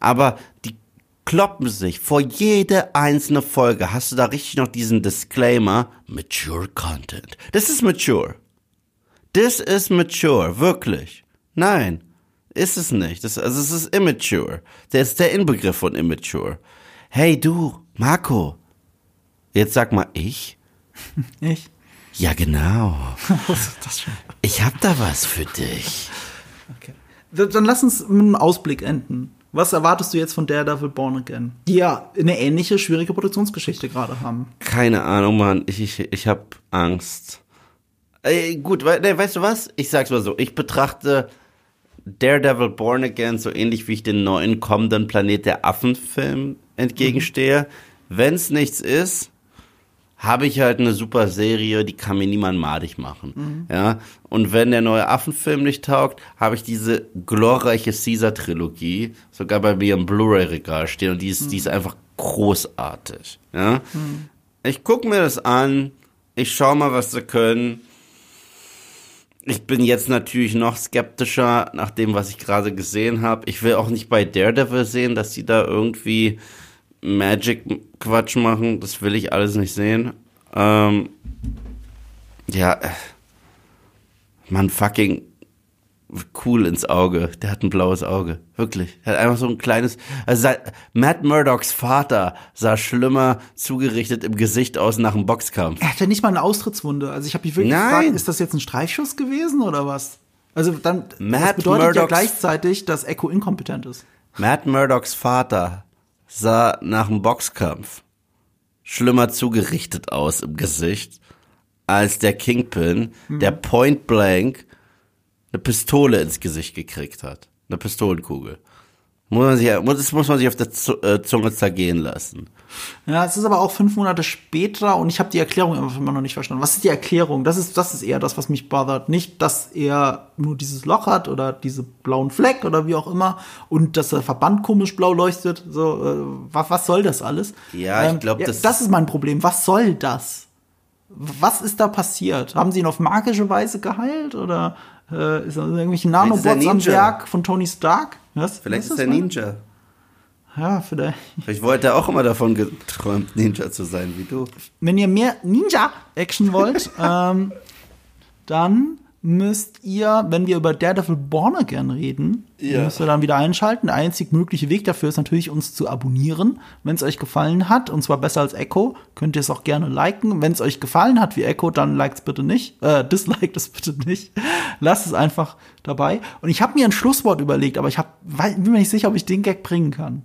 Aber die kloppen sich vor jede einzelne Folge. Hast du da richtig noch diesen Disclaimer? Mature Content. Das ist mature. Das ist mature, wirklich. Nein, ist es nicht. Das, also es ist immature. Der ist der Inbegriff von immature. Hey du, Marco. Jetzt sag mal ich. Ich? Ja genau. Ich hab da was für dich. Okay. Dann dann lass uns mit einem Ausblick enden. Was erwartest du jetzt von Daredevil Born Again? Die ja eine ähnliche, schwierige Produktionsgeschichte gerade haben. Keine Ahnung, Mann. Ich, ich, ich hab Angst. Ey, gut, we nee, weißt du was? Ich sag's mal so. Ich betrachte Daredevil Born Again so ähnlich wie ich den neuen kommenden Planet der Affen-Film entgegenstehe. Wenn's nichts ist, habe ich halt eine super Serie, die kann mir niemand madig machen. Ja. Und wenn der neue Affenfilm nicht taugt, habe ich diese glorreiche Caesar-Trilogie sogar bei mir im Blu-ray-Regal stehen und die ist, die ist einfach großartig. Ja. Ich gucke mir das an, ich schau mal, was sie können. Ich bin jetzt natürlich noch skeptischer nach dem, was ich gerade gesehen habe. Ich will auch nicht bei Daredevil sehen, dass die da irgendwie Magic-Quatsch machen. Das will ich alles nicht sehen. Ähm, ja, äh, man fucking cool ins Auge. Der hat ein blaues Auge. Wirklich. Er hat einfach so ein kleines. Also Matt Murdochs Vater sah schlimmer zugerichtet im Gesicht aus nach dem Boxkampf. Er hat ja nicht mal eine Austrittswunde. Also ich habe mich wirklich Nein. gefragt, ist das jetzt ein Streifschuss gewesen oder was? Also dann, das Matt bedeutet ja Murdochs- gleichzeitig, dass Echo inkompetent ist. Matt Murdochs Vater sah nach einem Boxkampf schlimmer zugerichtet aus im Gesicht als der Kingpin, der point blank eine Pistole ins Gesicht gekriegt hat. Eine Pistolenkugel. Muss man sich, das muss man sich auf der äh, Zunge zergehen lassen. Ja, es ist aber auch fünf Monate später und ich habe die Erklärung immer noch nicht verstanden. Was ist die Erklärung? Das ist, das ist eher das, was mich bothert. Nicht, dass er nur dieses Loch hat oder diese blauen Fleck oder wie auch immer und dass der Verband komisch blau leuchtet. So, äh, was, was soll das alles? Ähm, Ja, ich glaub, das- das ist mein Problem. Was soll das? Was ist da passiert? Haben sie ihn auf magische Weise geheilt oder äh, ist er irgendwelche ist er Nanobots am. Werk von Tony Stark? Was? Vielleicht Was ist er das? Ninja. Ja, vielleicht. Vielleicht wollte er auch immer davon geträumt, Ninja zu sein wie du. Wenn ihr mehr Ninja-Action wollt, ähm, dann müsst ihr, wenn wir über Daredevil Born Again reden, Ja. müsst ihr dann wieder einschalten. Der einzig mögliche Weg dafür ist natürlich, uns zu abonnieren, wenn es euch gefallen hat. Und zwar besser als Echo. Könnt ihr es auch gerne liken. Wenn es euch gefallen hat wie Echo, dann liked es bitte nicht. Äh, disliked es bitte nicht. Lasst es einfach dabei. Und ich habe mir ein Schlusswort überlegt, aber ich hab, bin mir nicht sicher, ob ich den Gag bringen kann.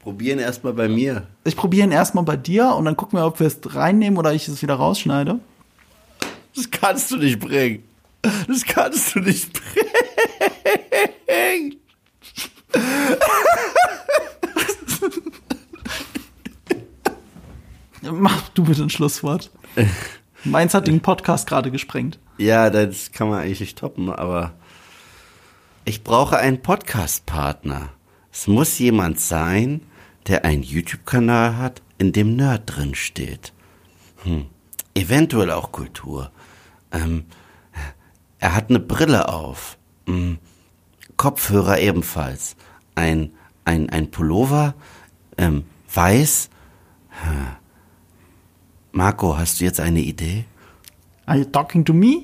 Probieren erstmal bei mir. Ich probiere ihn erstmal bei dir und dann gucken wir, ob wir es reinnehmen oder ich es wieder rausschneide. Das kannst du nicht bringen. Das kannst du nicht bringen. Mach du bitte ein Schlusswort. Meins hat den Podcast gerade gesprengt. Ja, das kann man eigentlich nicht toppen, aber ich brauche einen Podcast-Partner. Es muss jemand sein, der einen YouTube-Kanal hat, in dem Nerd drin steht. Hm. Eventuell auch Kultur. Ähm, er hat eine Brille auf. Hm. Kopfhörer ebenfalls. Ein, ein, ein Pullover, ähm, weiß. Hm. Marco, hast du jetzt eine Idee? Are you talking to me?